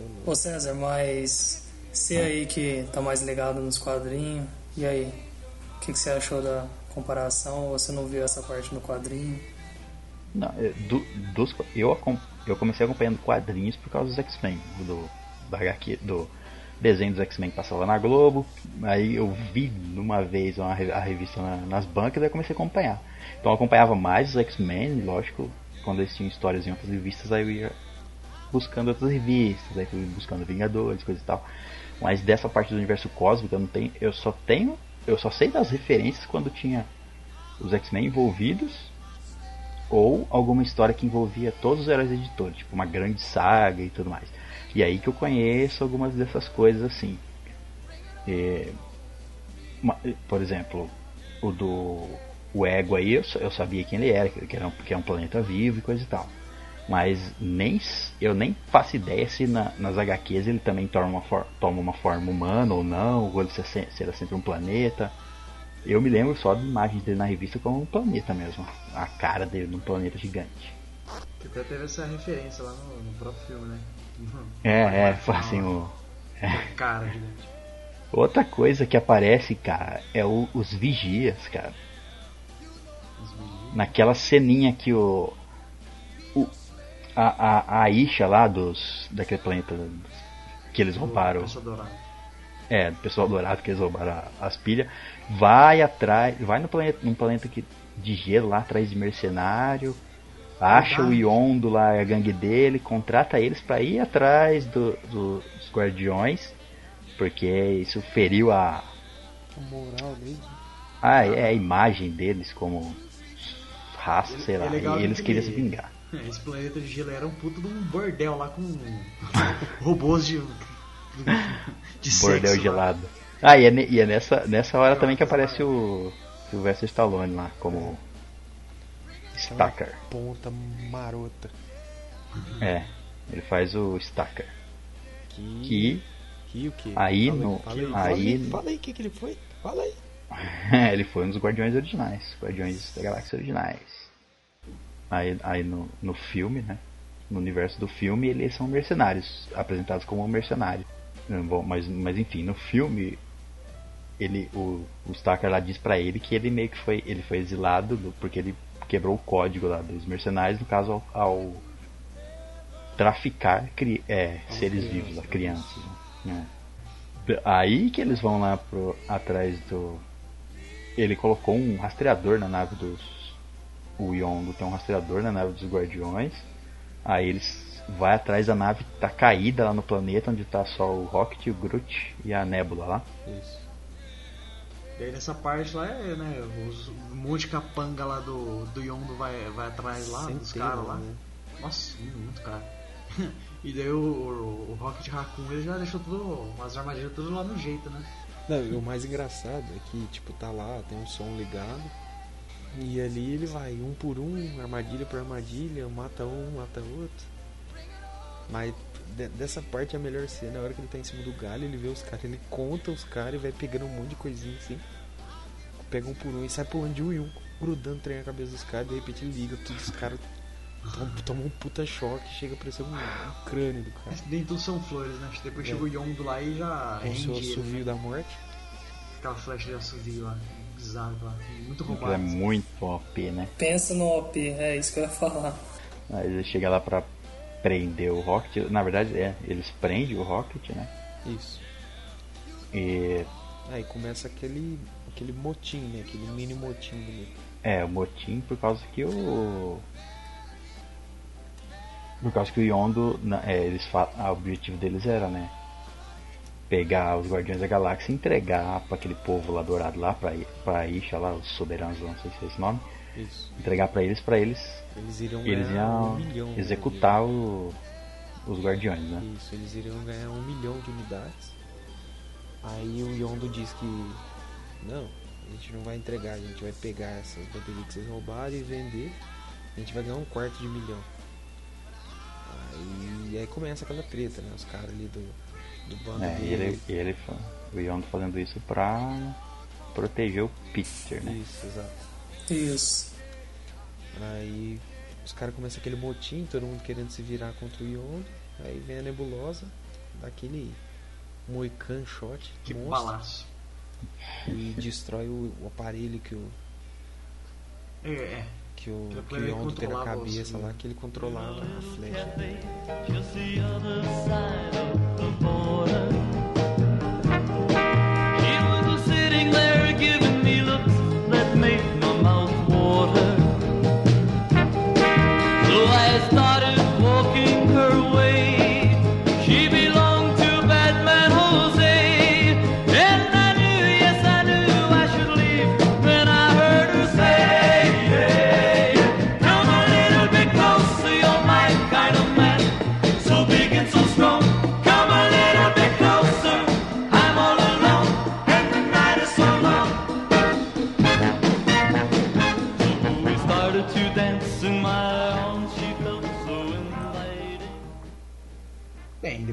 não-
Ô César, mas você aí que tá mais ligado nos quadrinhos, e aí? O que, que você achou da comparação? Você não viu essa parte no quadrinho?
Não, é, do- dos, eu, eu comecei acompanhando quadrinhos por causa dos X-Men, do, HQ, do, desenho dos X-Men que passava na Globo. Aí eu vi numa vez uma, a revista na- nas bancas e comecei a acompanhar. Então eu acompanhava mais os X-Men, lógico, quando eles tinham histórias em outras revistas, aí eu ia buscando outras revistas, aí fui buscando Vingadores, coisa e tal. Mas dessa parte do universo cósmico eu não tenho, eu só tenho, eu só sei das referências quando tinha os X-Men envolvidos ou alguma história que envolvia todos os heróis editores, tipo uma grande saga e tudo mais. E aí que eu conheço algumas dessas coisas assim. É, uma- por exemplo, o do o Ego aí, eu, eu sabia quem ele era, que era um, que é um planeta vivo e coisa e tal. Mas nem eu nem faço ideia se na- nas HQs ele também toma uma, for- toma uma forma humana ou não, ou ele se- se era sempre um planeta. Eu me lembro só de imagens dele na revista como um planeta mesmo. A cara dele num planeta gigante.
Que até teve essa referência lá no, no próprio filme, né?
É, é, foi assim o.
Cara, gigante.
Outra coisa que aparece, cara, é o- os vigias, cara. Naquela ceninha que o. o a, a, a Isha lá dos. daquele planeta que eles roubaram. É, do pessoal dourado que eles roubaram as pilhas. Vai atrás. Vai no planeta, num planeta que, de gelo lá atrás de mercenário. Acha o. Yondo lá, a gangue dele, contrata eles pra ir atrás do- do- dos guardiões. Porque isso feriu a,
A moral dele.
ah, é a imagem deles como raça, sei
É
lá.
legal
e eles
que
queriam se vingar.
Esse planeta de gelo era um puto de um bordel lá com robôs de. de
Bordel
sexo lá.
gelado. Ah, e é, e é nessa, nessa hora também que aparece o Sylvester Stallone lá, como Stacker.
Ponta marota.
É, ele faz o Stacker.
Que.
Que
que o quê?
Aí
fala,
no-
Fala aí,
aí
fala aí,
no-
fala aí o que, que ele foi. Fala aí.
ele foi um dos Guardiões originais, Guardiões da Galáxia originais. Aí, aí no, no filme, né? No universo do filme, eles são mercenários, apresentados como mercenários. Hum, Bom, mas, mas enfim, no filme, ele, o, o Starker lá diz pra ele que ele meio que foi, ele foi exilado do- porque ele quebrou o código lá dos mercenários, no caso ao, ao traficar cri, é, seres vivos, lá, crianças. né? Aí que eles vão lá pro, atrás do. Ele colocou um rastreador na nave dos. O Yondo tem um rastreador na nave dos Guardiões. Aí eles vai atrás da nave que tá caída lá no planeta, onde tá só o Rocket, o Groot e a Nebula lá.
Isso.
E aí nessa parte lá é, né? Os, um monte de capanga lá do, do Yondo vai, vai atrás lá, dos caras lá.
né?
Nossa, muito cara. e daí o, o, o Rocket Raccoon ele já deixou tudo. As armadilhas tudo lá no jeito, né?
Não, e o mais engraçado é que, tipo, tá lá, tem um som ligado. E ali ele vai um por um, armadilha por armadilha, mata um, mata outro. Mas de- dessa parte é a melhor cena, a hora que ele tá em cima do galho, ele vê os caras, ele conta os caras e vai pegando um monte de coisinha assim. Pega um por um e sai pulando de um em um, grudando trem na cabeça dos caras, de repente ele liga, todos os caras tomam, um puta choque, chega a parecer um, um crânio do cara.
Nem tudo são flores, né? Depois
É.
chega o Yondo lá e já
Com o seu
rende ele,
assovio
né?
da morte.
Aquela flecha de assovio lá. Bizarro lá. Muito
Aquilo é
roubado.
muito OP, né?
Pensa no OP, é isso que eu ia falar.
Aí ele chega lá pra prender o Rocket. Na verdade, é, eles prendem o Rocket, né?
Isso.
E
Aí começa aquele, aquele motim, né? Aquele mini motim bonito.
É, o motim por causa que o. Por causa que o Yondo, é, eles fa... ah, o objetivo deles era, né? Pegar os Guardiões da Galáxia e entregar pra aquele povo lá dourado lá, pra, pra Isha lá, os soberanos, não sei se é esse nome.
Isso.
Entregar pra eles, pra eles,
Eles iriam
eles
ganhar
iam
um milhão. né,
executar o- os Guardiões, né?
Isso, eles iriam ganhar um milhão de unidades. Aí o Yondo diz que não, a gente não vai entregar, a gente vai pegar essas baterias que vocês roubaram e vender. A gente vai ganhar um quarto de milhão. Aí, aí começa aquela treta, né? Os caras ali do, do bando
É, e
dele.
ele, e ele, o Yondo fazendo isso pra proteger o Peter, né?
Isso, exato.
Isso.
Aí os caras começam aquele motim, todo mundo querendo se virar contra o Yondo. Aí vem a nebulosa, daquele Moican Shot.
Que
monstro,
balaço.
E destrói o, o, aparelho que o.
É.
Que o, que o Yondo tem na cabeça lá, que ele controlava a flecha.
He was sitting there
giving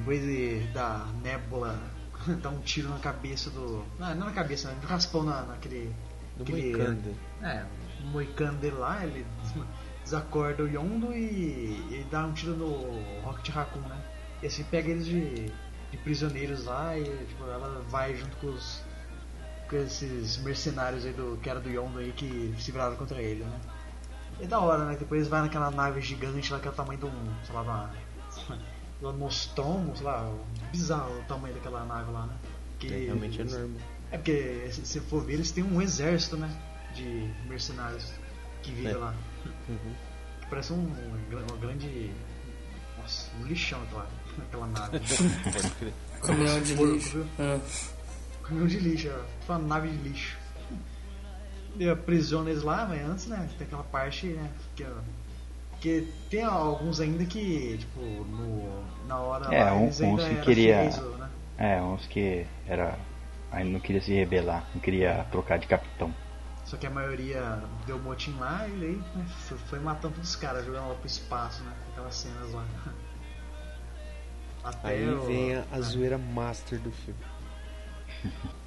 depois de, da Nebula dar um tiro na cabeça do. Não, não na cabeça, né? Um raspão na, naquele.
Do
aquele-
Moicano.
É, o Moicano dele lá, ele desacorda o Yondo e ele dá um tiro no Rocket Raccoon, né? E assim pega eles de, de prisioneiros lá e tipo, ela vai junto com os. com esses mercenários aí do. que era do Yondo aí que se viraram contra ele, né? E é da hora, né? Depois vai naquela nave gigante lá que é o tamanho de um. sei lá, uma Nostromo, sei lá, bizarro o tamanho daquela nave lá, né? Que,
É realmente enorme.
é porque, se for ver, eles têm um exército, né? De mercenários que vive
É.
lá.
Uhum.
Parece um, uma grande. Nossa, um lixão aquela, aquela nave.
Pode crer.
Caminhão de
Porco,
lixo.
viu?
Ah,
Caminhão de lixo, ó. Tipo uma nave de lixo. E aprisiona eles lá, mas antes, né? Tem aquela parte, né? Que, que tem alguns ainda que, tipo, no, na hora
É,
lá,
um- uns que queria-
né?
É, uns que era. Ainda não queria se rebelar, não queria trocar de capitão.
Só que a maioria deu motim lá e aí né, foi, foi matando todos os caras, jogando lá pro espaço, né? Aquelas cenas lá. Até
Aí
o-
vem a, a
é.
zoeira master do filme.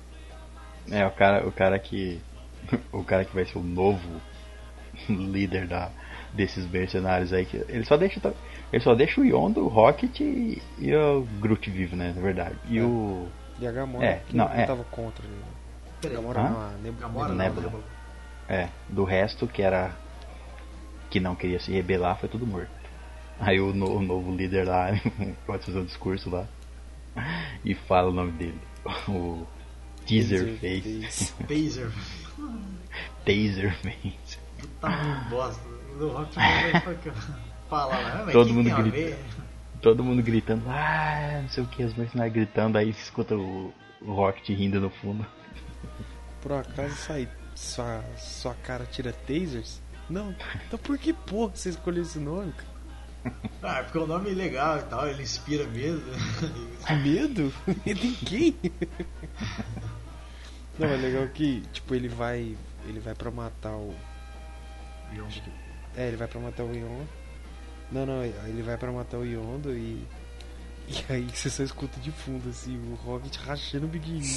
É, o cara, o cara que. O cara que vai ser o novo líder da, desses mercenários aí, que ele só deixa. Ele só deixa o Yondo, o Rocket e, e o Groot vivo, né? Na verdade. E
É.
o.
E a Gamora,
É,
que
não, é.
tava contra ele.
Peraí,
Gamora não, a Neb
Gamora, não,
Nebula.
Nebula.
É, do resto que era. Que não queria se rebelar, foi tudo morto. Aí o, no- o novo líder lá pode fazer um discurso lá e fala o nome dele. O Teaser Face.
Taser.
Taser Face.
Tá bosta. O Rock vai falar lá, mas
Todo mundo grita. Todo mundo gritando, ah, não sei o que, os mercenários gritando, aí você escuta o, o Rocket rindo no fundo.
Por acaso sai sua, sua cara tira tasers? Não. Então por que porra você escolheu esse nome, cara?
Ah, porque o nome é legal e tal, ele inspira mesmo.
Medo? Ninguém. Não, é legal que, tipo, ele vai. Ele vai pra matar o. acho que- É, ele vai pra matar o Yondo. Não, não, ele vai pra matar o Yondo e. E aí você só escuta de fundo, assim, o Rocket rachando o biquíni.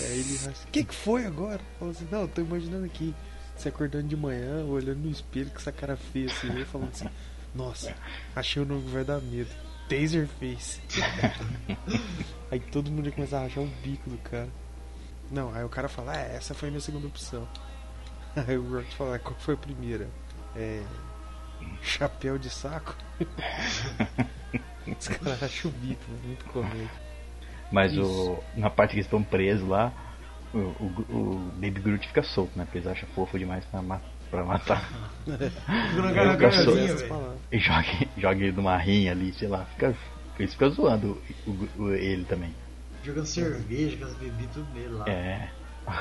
aí ele racha. O que, que foi agora? Fala assim, não, eu tô imaginando aqui. Você acordando de manhã, olhando no espelho com essa cara feia assim, e falando assim, nossa, achei o nome que vai dar medo. Taserface. aí todo mundo ia começar a rachar o bico do cara. Não, aí o cara fala, ah, essa foi a minha segunda opção. Aí o Rocket fala, "Ah, qual foi a primeira? É. Chapéu de saco? Os caras acham o bico, né? muito comédia.
Mas
Isso.
o, na parte que eles estão presos lá, o, o, o Baby Groot fica solto, né? Porque eles acham fofo demais pra, ma- pra matar.
Jogando
Eu
a
fico
ganhazinha,
Essas
velho.
palavras.
E joga, joga ele numa rinha ali, sei lá. Fica, eles ficam zoando o- o- ele também.
Jogando cerveja, com as bebidas tudo nele lá.
É.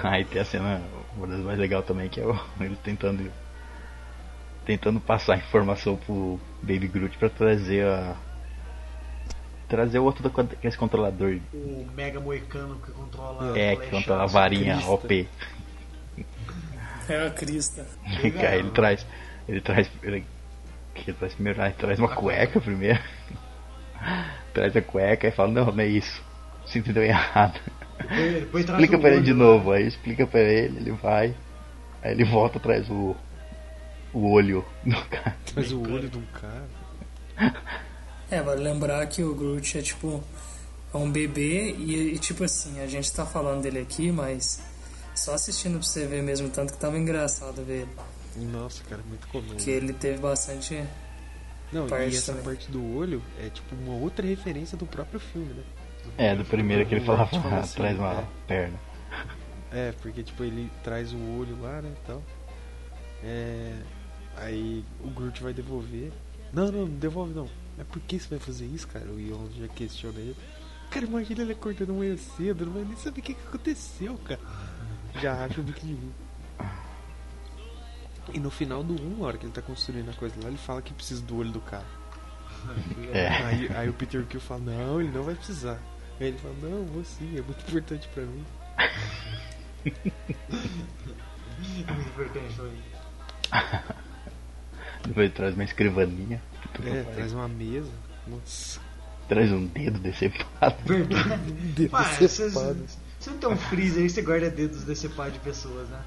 Aí tem a cena, uma das mais legais também, que é o, ele tentando tentando passar informação pro Baby Groot pra trazer a trazer o outro con- esse controlador.
O Mega Moicano que controla
É,
a
que controla a varinha
Crista.
OP.
é a Crista.
Legal.
Aí ele traz. Ele traz. Ele, ele traz primeiro, ele traz uma cueca primeiro. traz a cueca e fala, não, não é isso. Você entendeu errado.
Depois, depois
explica pra ele de
olho.
novo, aí explica pra ele, ele vai. Aí ele volta traz o. o olho do cara.
Mas o olho de um cara.
É, vale lembrar que o Groot é tipo é um bebê e, e, tipo assim, a gente tá falando dele aqui, mas só assistindo pra você ver mesmo tanto que tava engraçado ver ele.
Nossa, cara, muito comédia.
Que ele teve bastante.
Não,
parte
e essa
também.
parte do olho é tipo uma outra referência do próprio filme, né?
É, do primeiro que ele falava,
Tipo
ah,
assim,
traz uma
é.
perna.
É, porque tipo ele traz o olho lá, né, e tal. É, aí o Groot vai devolver. Não, não, não devolve não. Mas por que você vai fazer isso, cara? O Yondo já questiona ele. Cara, imagina ele acordando amanhã cedo, não vai nem saber o que, que aconteceu, cara. Já acha o bico de mim. E no final do 1, na hora que ele tá construindo a coisa lá, ele fala que precisa do olho do cara.
É.
Aí, aí o Peter Quill fala, não, ele não vai precisar. Aí ele fala, não, vou sim, é muito importante pra mim.
É muito importante também.
Depois ele traz uma escrivaninha.
É, traz uma mesa. Nossa.
Traz um dedo decepado.
Verdade.
Dedo
Pai, você,
decepado.
você não tem um freezer aí, você guarda dedos decepados de pessoas, né?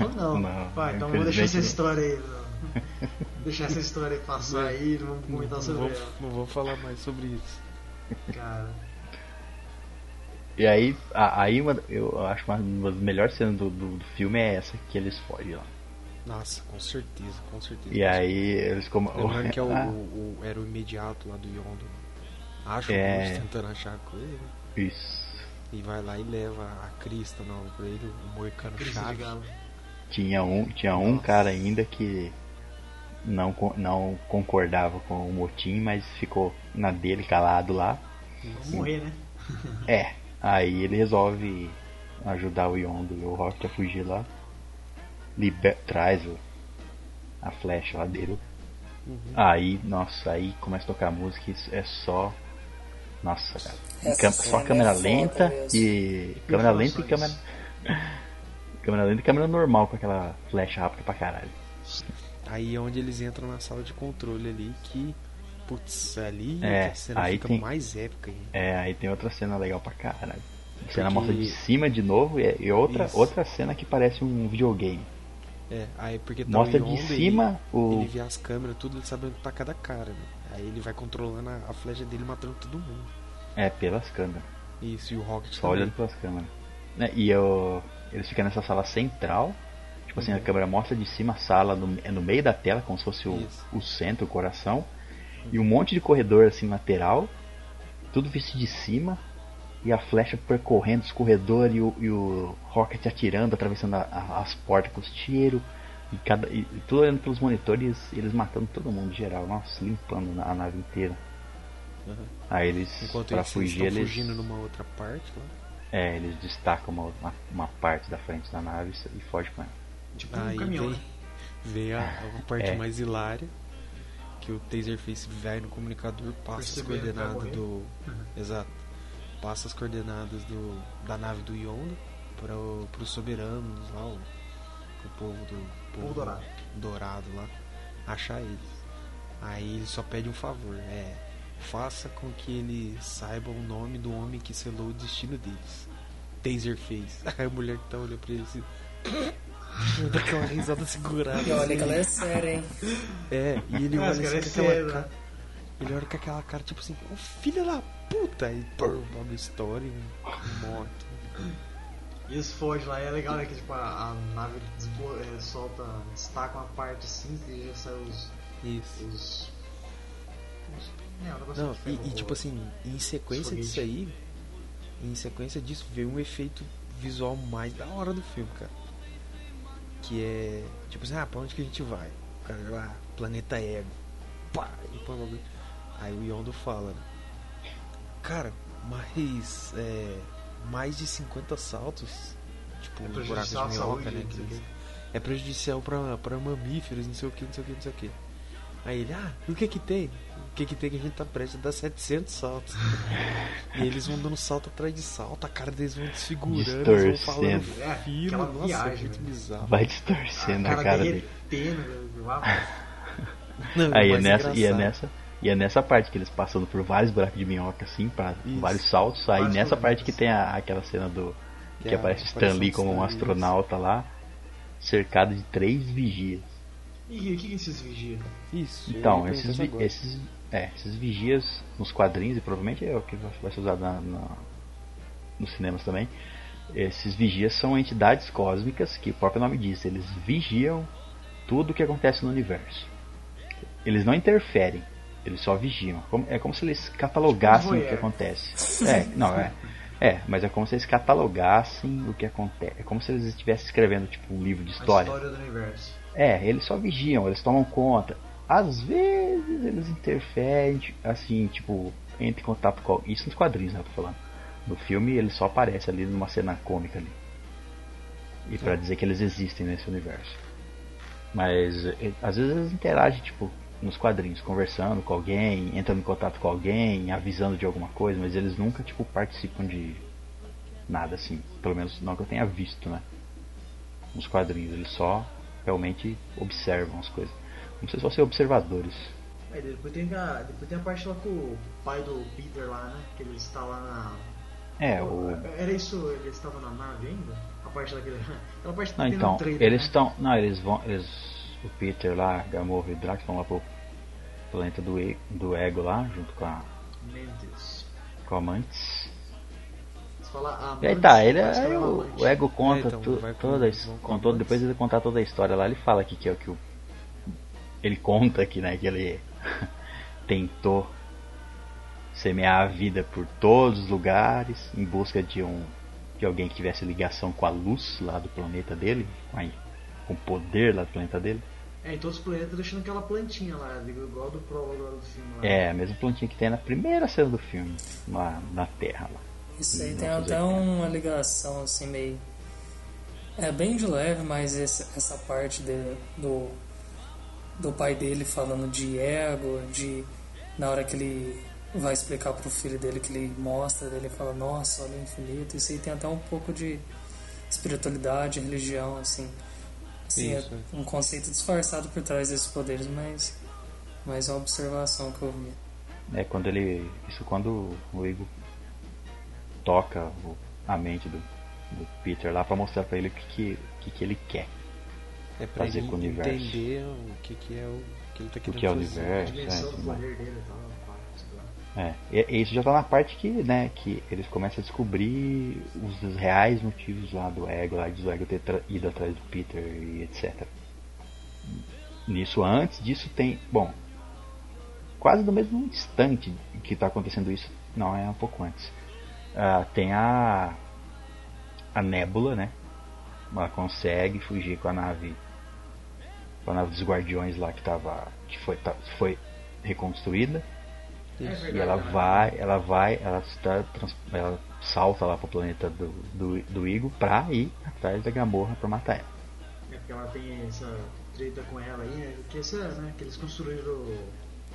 Ou não.
Não,
Pai, então vamos deixar essa história aí. Não. deixar essa história aí passar aí, não vamos comentar
Não
sobre
vou,
ela.
não vou falar mais sobre isso.
Cara.
E aí, a- aí uma, eu acho uma das melhores cenas do, do, do filme é essa que eles fogem lá.
Nossa, com certeza, com certeza.
E aí eles como.
Lembrando que é o,
Ah,
o- era o imediato lá do Yondo. Acho
É.
o Bruce tentando achar a coisa, né?
Isso.
E vai lá e leva a crista pra ele, o moicano
Crista de
chave.
galo.
Tinha um, tinha um cara ainda que não, não concordava com o motim, mas ficou na dele calado lá.
Vamos morrer, né?
É, aí ele resolve ajudar o Yondo e o Rock a fugir lá. Liber traz o, a flecha lá dele. Aí, nossa, aí começa a tocar música e é só. Nossa, cara. Cam- só
cena
câmera
é
lenta e. Câmera lenta e câmera. câmera lenta e câmera normal com aquela flecha rápida pra caralho.
Aí é onde eles entram na sala de controle ali, que. Putz, ali
É,
a cena
aí
fica
tem-
mais épica ainda.
É, aí tem outra cena legal pra caralho. A cena
Porque-
mostra de cima de novo e, e outra,
Isso.
outra cena que parece um videogame.
É, aí porque tá
Mostra de cima
ele,
o.
ele vê as câmeras, tudo, ele sabe onde tá cada cara, né? Aí ele vai controlando a, a flecha dele matando todo mundo.
É, pelas câmeras.
Isso, e o Rocket
Só
também.
olhando pelas câmeras. Né, E eu, eles ficam nessa sala central. Tipo assim, a câmera mostra de cima a sala no, é no meio da tela, como se fosse o,
Isso.
o centro, o coração. E um monte de corredor assim lateral. Tudo visto de cima. E a flecha percorrendo os corredores e o, e o Rocket atirando, atravessando a- a- as portas com os tiros. E, cada, e tudo olhando pelos monitores, eles matando todo mundo em geral. Nossa, limpando a nave inteira.
Aham.
Aí eles,
Enquanto
pra
eles
fugir,
estão
eles.
fugindo numa outra parte lá.
É, eles destacam uma, uma, uma parte da frente da nave e fogem com ela.
Tipo um
Aí
caminhão,
vem,
né?
vem a, a parte
É.
mais hilária. Que o Taserface vai no comunicador, passa as
Percebendo vai
coordenadas do. Exato. Passa as coordenadas do, da nave do Yondo para os soberanos lá, o, o povo do.
Povo dourado.
dourado lá, achar eles. Aí ele só pede um favor, é. Faça com que eles saibam o nome do homem que selou o destino deles. Taserface. Aí a mulher que tá olhando pra ele assim. Dá aquela risada segurada.
E olha
assim.
que ela é séria, hein?
É, e ele olha assim
é
com aquela cara. Ele olha com aquela cara, tipo assim, ô filho da puta! E pô, uma história, um morto.
E fogem lá, e é legal, né? Que tipo, a, a nave é, solta, destaca uma parte assim, e já sai os.
Isso.
os, os é, negócio
Não, e,
ferro,
e, tipo assim, em sequência disso aí, em sequência disso, veio um efeito visual mais da hora do filme, cara. Que é, tipo assim, ah, pra onde que a gente vai? O cara lá, planeta Ego. Pá, e bagulho. Aí o Yondo fala, né? Cara, mas, é, mais de 50 saltos, tipo,
É
buracos de minhoca, né?
o
que-
quê.
é prejudicial pra, pra mamíferos, não sei o que, não sei o que, não sei o que. Aí ele, ah, e o que que tem? O que que tem que a gente tá prestes a dar 700 saltos? e eles vão dando salto atrás de salto, a cara deles vão desfigurando, eles vão falando.
É,
fino,
aquela
nossa, é
viagem,
muito
né?
bizarro.
Vai
a
distorcendo a
cara,
cara dele.
derretendo, lá,
Não,
Aí é nessa, e é nessa, e é nessa parte que eles passando por vários buracos de minhoca assim, para
Isso.
vários saltos. Aí nessa parte que tem a- aquela cena do que,
Que é
aparece o Stan
aparição
Lee
do
como um astronauta lá, cercado de três vigias.
E o que, que esses vigiam?
Isso.
Então, esses, vi- esses, é, esses vigias nos quadrinhos, e provavelmente é o que vai vai ser usado na, na- nos cinemas também. Esses vigias são entidades cósmicas que o próprio nome diz, eles vigiam tudo o que acontece no universo. Eles não interferem, eles só vigiam. É como se eles catalogassem
Tipo
o que acontece. É, não, é. É, mas é como se eles catalogassem o que acontece. É como se eles estivessem escrevendo tipo um livro de
A
história.
história do universo.
É, eles só vigiam, eles tomam conta. Às vezes eles interferem, assim, tipo, entre em contato com. Isso nos quadrinhos, né? eu Tô falando. No filme ele só aparece ali numa cena cômica ali. E pra dizer que eles existem nesse universo. Mas eh, às vezes eles interagem, tipo, nos quadrinhos, conversando com alguém, entrando em contato com alguém, avisando de alguma coisa, mas eles nunca, tipo, participam de nada assim. Pelo menos não que eu tenha visto, né? Nos quadrinhos. Eles só realmente observam as coisas. Como se fossem observadores.
Aí depois tem, a, depois tem a parte lá com o pai do Peter lá, né? Que ele está lá na.
É, o.
Era isso, ele estava na nave ainda? A parte daquele. Aquela parte
Não, então, eles
né?
estão. Não, eles vão. Eles. O Peter lá, Gamorra e Drax vão lá pro planeta do, E- do Ego lá, junto com a,
Mantis.
com a Mantis.
Fala
E aí tá, ele aí
é uma
o, o Ego conta
É, então,
tu- contou, depois de ele contar toda a história lá, ele fala que, que é o que o. Ele conta aqui, né, que ele tentou semear a vida por todos os lugares em busca de um de alguém que tivesse ligação com a luz lá do planeta dele, com, a- com o poder lá do planeta dele.
É, em todos os planetas deixando aquela plantinha lá, igual do prólogo do filme lá.
É, a mesma plantinha que tem na primeira cena do filme, lá na Terra lá.
Isso aí tem até
fazer.
uma ligação assim meio. É bem de leve, mas esse- essa parte de- do, do pai dele falando de ego, de na hora que ele vai explicar pro filho dele que ele mostra, ele fala, nossa, olha o infinito, isso aí tem até um pouco de espiritualidade, religião, assim. Assim, é um conceito disfarçado por trás desses poderes, mas, mas é uma observação que eu vi.
É quando ele. Isso quando o Igor toca o- a mente do, do Peter lá pra mostrar pra ele o que, que, o que, que ele quer.
É pra
Fazer
ele
com o universo.
entender o que, que é o que ele tá
O
querendo
que é o
fazer.
Universo.
dimensão
é, É, e, isso já tá na parte que, né, que eles começam a descobrir os, reais motivos lá do ego, lá do ego ter ido atrás do Peter e etc. Nisso, antes disso tem, bom, quase no mesmo instante que tá acontecendo isso, não, é um pouco antes. Ah, tem a a Nebula, né? Ela consegue fugir com a nave com a nave dos Guardiões lá que tava que foi tá- foi reconstruída.
É verdade,
E ela
né?
vai, ela vai, ela, está, ela salta lá pro planeta do, do, do Igo pra ir atrás da Gamorra pra matar ela.
É porque ela tem essa treta com ela aí, né? Que, essa, né? que eles construíram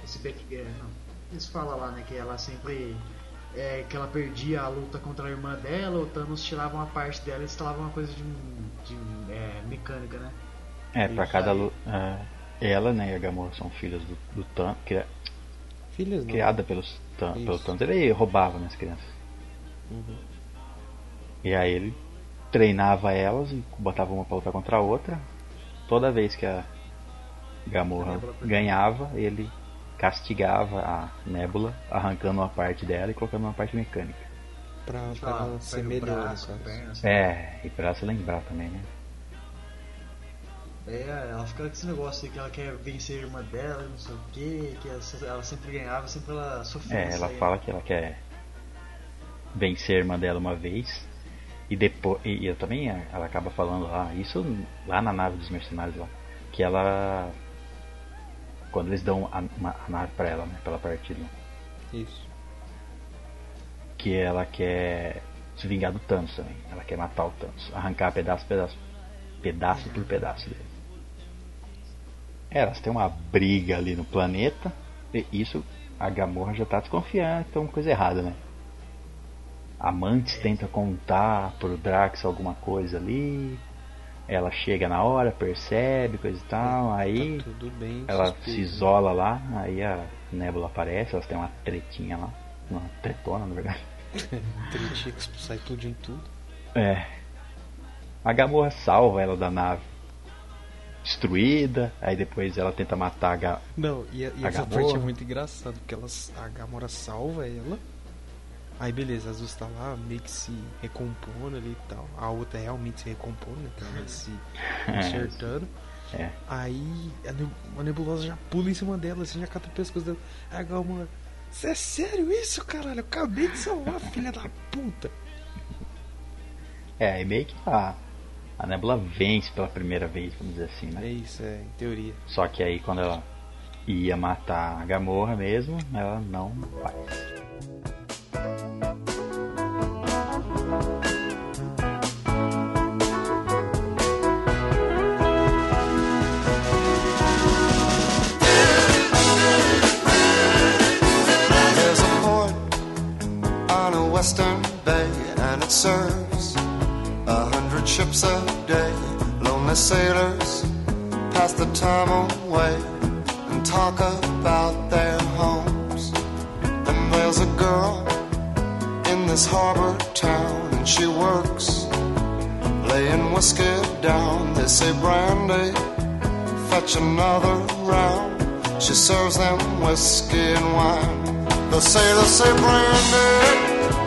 esse back. é, não, eles falam lá, né? Que ela sempre. É, que ela perdia a luta contra a irmã dela, o Thanos tirava uma parte dela e instalava uma coisa de, de é, mecânica, né?
É, pra
Isso
cada
aí.
lu- ah, ela né, e a Gamorra são filhas do, do Thanos, cria-
Filhas não.
criada pelos
Isso.
pelo Thanos. Ele roubava né, as crianças.
Uhum.
E aí ele treinava elas e botava uma pra lutar contra a outra. Toda vez que a Gamorra ganhava, ele castigava a Nebula, arrancando uma parte dela e colocando uma parte mecânica.
Pra, pra
lá,
ela ser melhor,
braço, a
caso.
perna, assim.
É, e pra se lembrar também, né?
É, ela fica com esse negócio aí que ela quer vencer a irmã dela, não sei o que, que ela, ela sempre ganhava, sempre ela sofria.
É, ela
aí, né?
fala que ela quer vencer a irmã dela uma vez. E depois. E, e também ela acaba falando lá, isso lá na nave dos mercenários lá. Que ela. Quando eles dão a, uma- a nave pra ela, né? Pela partida.
Isso.
Que ela quer se vingar do Thanos também. Ela quer matar o Thanos. Arrancar pedaço, pedaço. Pedaço por pedaço dele. É, elas têm uma briga ali no planeta. E isso a Gamorra já tá desconfiando que tem uma coisa errada, né? A Mantis tenta contar pro Drax alguma coisa ali. Ela chega na hora, percebe, coisa e tal. Aí
Tá bem.
ela
suspeito.
se isola lá. Aí a Nebula aparece. Elas têm uma tretinha lá. Uma tretona, na verdade.
Tretinha que sai tudo em tudo.
É. A Gamorra salva ela da nave destruída. Aí depois ela tenta matar a Ga...
Não, e, e
A
essa
Gamorra.
parte é muito engraçada, porque ela, a Gamora salva ela. Aí beleza, a Azul tá lá meio que se recompondo ali e tal. A outra realmente se recompondo, né? Que ela vai se consertando.
É.
Aí a, ne- a nebulosa já pula em cima dela, assim, já cata o pescoço dela. Aí a Gamora, Você é sério isso, caralho? Eu acabei de salvar, filha da puta.
É, e meio que a, a Nebula vence pela primeira vez, vamos dizer assim,
É
né?
isso, é, em teoria.
Só que aí quando ela ia matar a Gamorra mesmo, ela não faz.
There's a port on a western bay, and it serves ships a day. Lonely sailors pass the time away and talk about their homes. And there's a girl in this harbor town, and she works laying whiskey down. They say, Brandy, fetch another round. She serves them whiskey and wine. The sailors say, Brandy,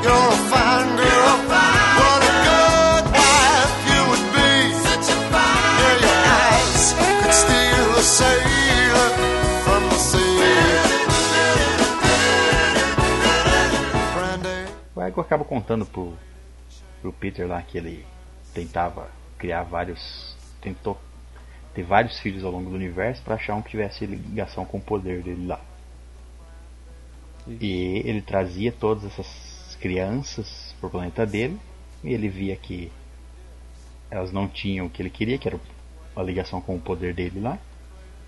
you're a fine girl.
O Ego acaba contando pro, pro Peter lá que ele tentava criar vários. tentou ter vários filhos ao longo do universo para achar um que tivesse ligação com o poder dele lá. E ele trazia todas essas crianças pro planeta dele e ele via que elas não tinham o que ele queria, que era a ligação com o poder dele lá.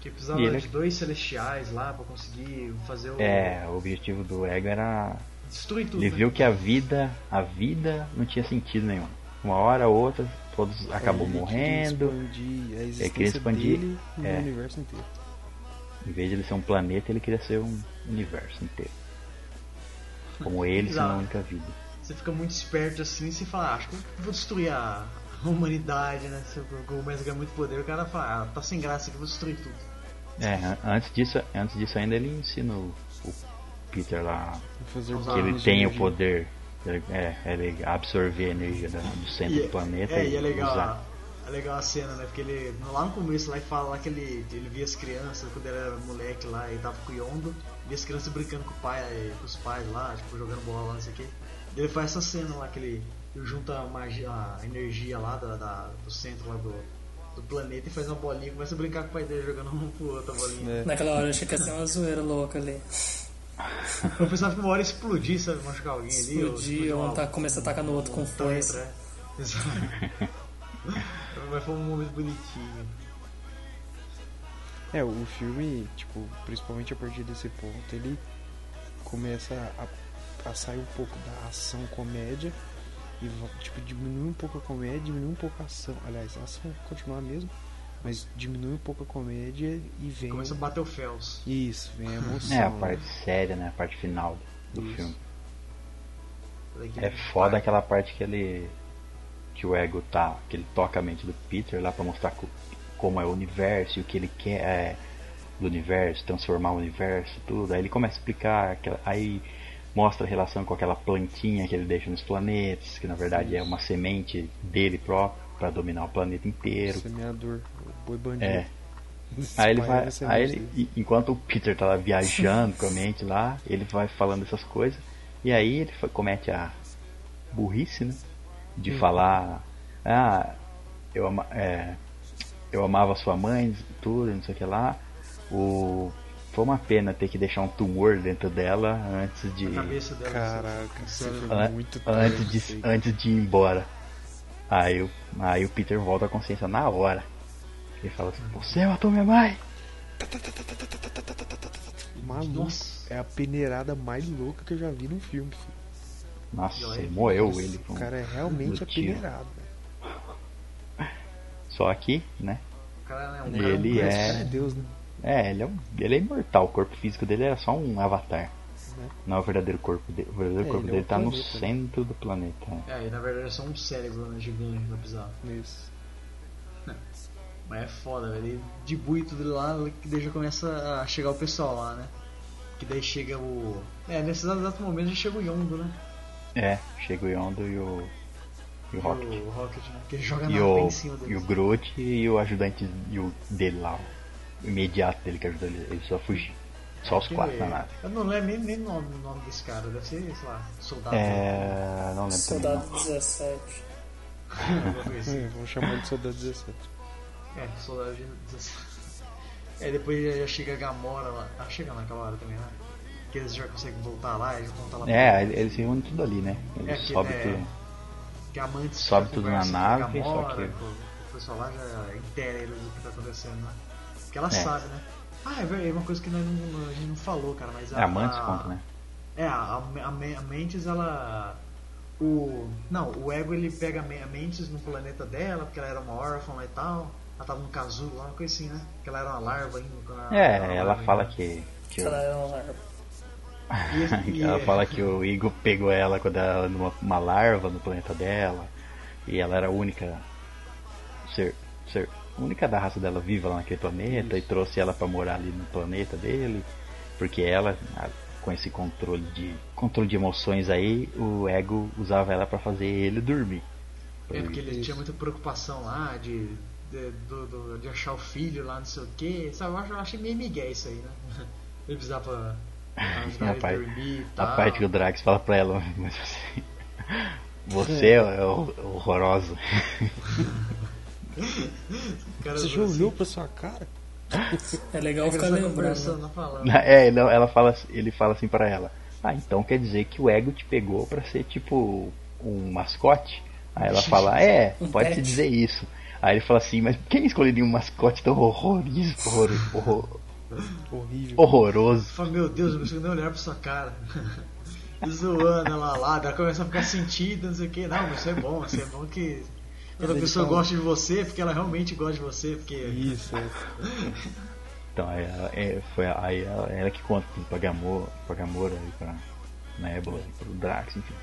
Que precisava
ele-
de dois celestiais lá pra conseguir fazer o.
É, o objetivo do Ego era
Destruir tudo.
Ele
né?
viu que a vida, a vida não tinha sentido nenhum. Uma hora ou outra, todos acabou
Ele
morrendo.
Queria expandir a existência
queria expandir,
dele no
é.
universo inteiro.
Em vez de ele ser um planeta, ele queria ser um universo inteiro. Como ele sendo a única vida.
Você fica muito esperto assim e você fala, ah, acho que eu vou destruir a humanidade, né? Você começa a ganhar muito poder, o cara fala, ah, tá sem graça aqui, eu vou destruir tudo.
É, an- antes disso, antes disso ainda ele ensina o, o Peter lá que ele tem o poder. ele- É, ele absorver a energia do centro do planeta
é,
e,
e é legal,
usar.
é legal a cena, né? Porque ele, lá no começo, lá ele fala lá que ele, ele via as crianças, quando ele era moleque lá, ele tava com o Yondo, via as crianças brincando com o pai, eh, com os pais lá, tipo, jogando bola lá, não sei o quê. Ele faz essa cena lá que ele, ele junta a, magia, a energia lá da, da- do centro lá do, do planeta e faz uma bolinha, começa a brincar com o pai dele jogando um pro outro a bolinha.
É.
Naquela hora eu achei que ia ser uma zoeira louca ali.
Eu pensava que uma hora ia explodir, sabe? Machucar alguém ali. ou
Explodir, ou
uma-
tá, começa a atacar no outro com
um
força.
é. Exato. Mas foi um momento bonitinho.
É, o filme, tipo, principalmente a partir desse ponto, ele começa a, a sair um pouco da ação comédia e tipo, diminui um pouco a comédia, diminui um pouco a ação. Aliás, a ação continua a mesma, mas diminui um pouco a comédia e vem.
Começa a bater o Fels.
Isso, vem a emoção.
É, a
né?
parte séria, né? A parte final do
Isso.
filme. É foda aquela parte que ele. que o ego tá. que ele toca a mente do Peter lá pra mostrar co- como é o universo e o que ele quer é, do universo, transformar o universo tudo. Aí ele começa a explicar, aquela- aí mostra a relação com aquela plantinha que ele deixa nos planetas, que na verdade é uma semente dele próprio pra dominar o planeta inteiro.
Semeador, o boi bandido.
É. Aí ele vai.
Espalha
Aí ele, enquanto o Peter tá lá viajando com a mente lá, ele vai falando essas coisas. E aí ele comete a burrice, né? De falar. Ah, eu, ama, é, eu amava sua mãe, tudo, não sei o que lá. O, foi uma pena ter que deixar um tumor dentro dela antes de.
A cabeça dela.
Caraca, você
sabe?
foi
an-
muito
antes, de,
sei.
antes de ir embora. Aí, o- aí o Peter volta a consciência na hora. Ele fala assim, você matou minha mãe!
Maluco,
Nossa.
é a peneirada mais louca que eu já vi num filme. filho.
Nossa, ele moeu ele. com-
O cara é realmente apeneirado. velho.
Só que, né?
O cara é um
Ele
cara,
é-
cara é Deus, né?
É, ele é, um- ele é imortal. O corpo físico dele era só um avatar.
Né?
Não é o verdadeiro corpo dele. O verdadeiro
É,
corpo
é
dele
um
tá no
planeta, né?
centro do planeta.
É, e na verdade é só um cérebro né, gigante, não precisava.
Isso.
Mas é foda, velho. Ele debui tudo lá, que daí já começa a chegar o pessoal lá, né? Que daí chega o. É, nesse exato momento já chega o Yondo, né?
É, chega o Yondo e o. E o Rocket.
E o Rocket, né? Que ele joga
E
na
o,
em cima dele.
e o Groot e o ajudante e o dele lá. O imediato dele que ajuda ele. Ele só fugir. Só os
Que-
quatro na nave.
Eu não lembro nem, nem o nome, o nome desse cara, deve ser, sei lá, soldado.
É. Não lembro também.
Soldado
Não.
17.
alguma coisa assim.
É, vamos chamar de Soldado 17.
É, soldado de 17. É, depois já chega a Gamora lá. Ah, chega naquela hora também, né? Que eles já conseguem voltar lá, eles vão estar lá.
É, eles se reúnem tudo ali, né? Eles
É, que,
sobem
é,
tudo.
Que a
Sobe tudo na
a
nave, só
Gamora,
que-
com- O pessoal lá já inteira eles do que tá acontecendo, né? Porque ela
É.
sabe, né? Ah, é verdade, é uma coisa que nós não, a gente não falou, cara, mas a.
É,
a-
conta, né?
É, a, a, a Me- a Mentes, ela. O. Não, o Ego ele pega a Me- a Mentes no planeta dela, porque ela era uma órfã e tal. Ela tava num casulo lá, uma coisa assim, né? Que ela era uma larva ainda. ela-
É,
ela
ela
larva
fala
ainda.
que. que
Ela é uma larva.
E, e-
ela fala que o Igor pegou ela quando ela era numa uma larva no planeta dela. E ela era a única ser, ser única da raça dela viva lá naquele planeta e trouxe ela pra morar ali no planeta dele. Porque ela, a- com esse controle de controle de emoções aí, o ego usava ela pra fazer ele dormir.
É porque ele tinha muita preocupação lá de, de, do- do- de achar o filho lá, não sei o que. Sabe, eu, acho, eu achei meio migué isso aí, né? Ele precisava pra ajudar
a
ele a dormir e
a
tal.
parte que o Drax fala pra ela, mas assim, você é hor- horrorosa.
Você já olhou
assim,
pra sua cara?
É legal
"Ah,
ficar
você
lembrando.
É, não, ela fala, ele fala assim pra ela. Ah, então quer dizer que o ego te pegou pra ser tipo um mascote? Aí ela fala, é, pode se dizer isso. Aí ele fala assim, mas quem escolheria um mascote tão horrorizo, horror, horror-
Horrível.
horroroso?
Fala, meu Deus, eu não consigo nem olhar pra sua cara. Zoando ela lá, ela começa a ficar sentida, não sei o que. Não, mas isso é bom, isso é bom que. Quando a pessoa gosta de você, é porque ela realmente gosta de você, porque.
Isso, é.
Então aí ela, é, foi aí ela, ela que conta tudo pra Gamora, pra Gamora e pra Nebula, e pro Drax, enfim.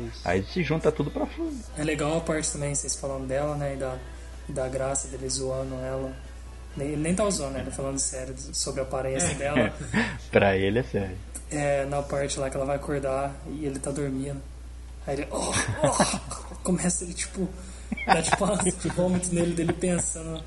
Isso.
Aí se junta tudo pra fundo.
É legal a parte também, vocês falando dela, né? E da, da graça dele zoando ela. Nem- Ele nem tá zoando, né? Ele falando sério sobre a aparência dela.
pra ele é sério.
É, na parte lá que ela vai acordar e ele tá dormindo. Aí ele. Oh, oh, começa ele, tipo. Dá tipo uma vômito nele dele pensando.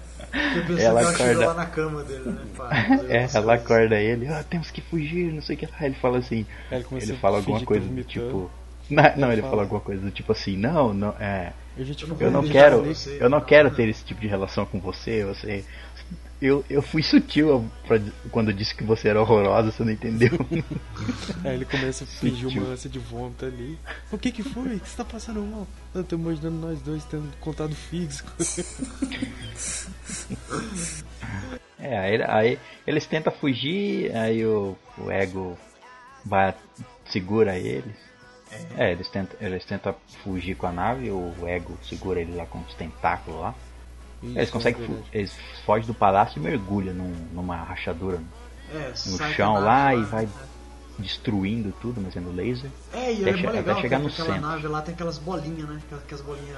Ela acorda-
lá na cama dele, né? pá,
É, ela acorda ele, ah, temos que fugir, não sei o que lá. Ele fala assim,
Aí ele
ele fala alguma
que
coisa
tá
do tipo. Não, não, ele
fala.
fala alguma coisa do tipo assim, não, não, é.
Eu
Eu não
quero, eu não. quero ter esse tipo de relação com você, você. Eu, eu fui sutil pra- quando eu disse que você era horrorosa, você não entendeu.
Aí ele começa a fingir uma ânsia de vômito ali. O que que foi? O que você tá passando mal? Eu tô imaginando nós dois tendo contato físico.
É, aí, aí eles tentam fugir, aí o, o ego vai, segura eles. É, eles tentam, eles tentam fugir com a nave, o ego segura eles lá com os tentáculos lá. Eles
Isso,
conseguem,
é
fu-
verdade.
eles fogem do palácio e mergulham num- numa rachadura
É,
no chão
a
lá e vai destruindo tudo, mas sendo laser.
É, e
até
é
che-
mó
até
legal,
chegar
que
no
aquela
centro.
nave lá tem aquelas bolinhas, né? Aquelas, aquelas bolinhas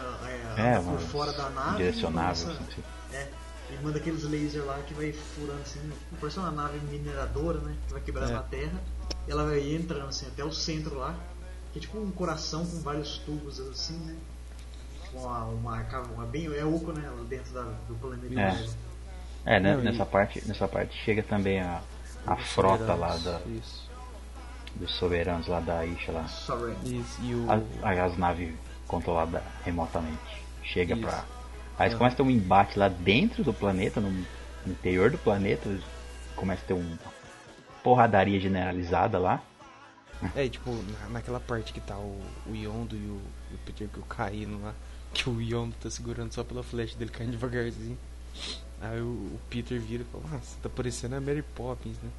é,
É,
por fora da nave.
direcionável,
e começa-
assim,
É, e manda aqueles lasers lá que vai furando assim, parece uma nave mineradora, né? Que vai quebrando
É.
na terra. E ela vai entrando assim até o centro lá. Que é tipo um coração com vários tubos assim, né? Com uma, uma, uma bem. É oco, né? Lá dentro da, do planeta.
É. É, né,
Não, e-
nessa, parte, nessa parte chega também a, a frota lá da,
Isso.
dos soberanos lá da Isha lá.
Isso. E o.
As, as naves controladas remotamente. Chega
Isso.
pra. Aí eles começam a ter um embate lá dentro do planeta, no, no interior do planeta. Começa a ter uma porradaria generalizada lá.
É, e, tipo, na- naquela parte que tá o, o Yondo e o, e o Peter Quill caindo lá, que o Yondo tá segurando só pela flecha dele caindo devagarzinho. Aí o, o Peter vira e fala, ah, você tá parecendo a Mary Poppins, né?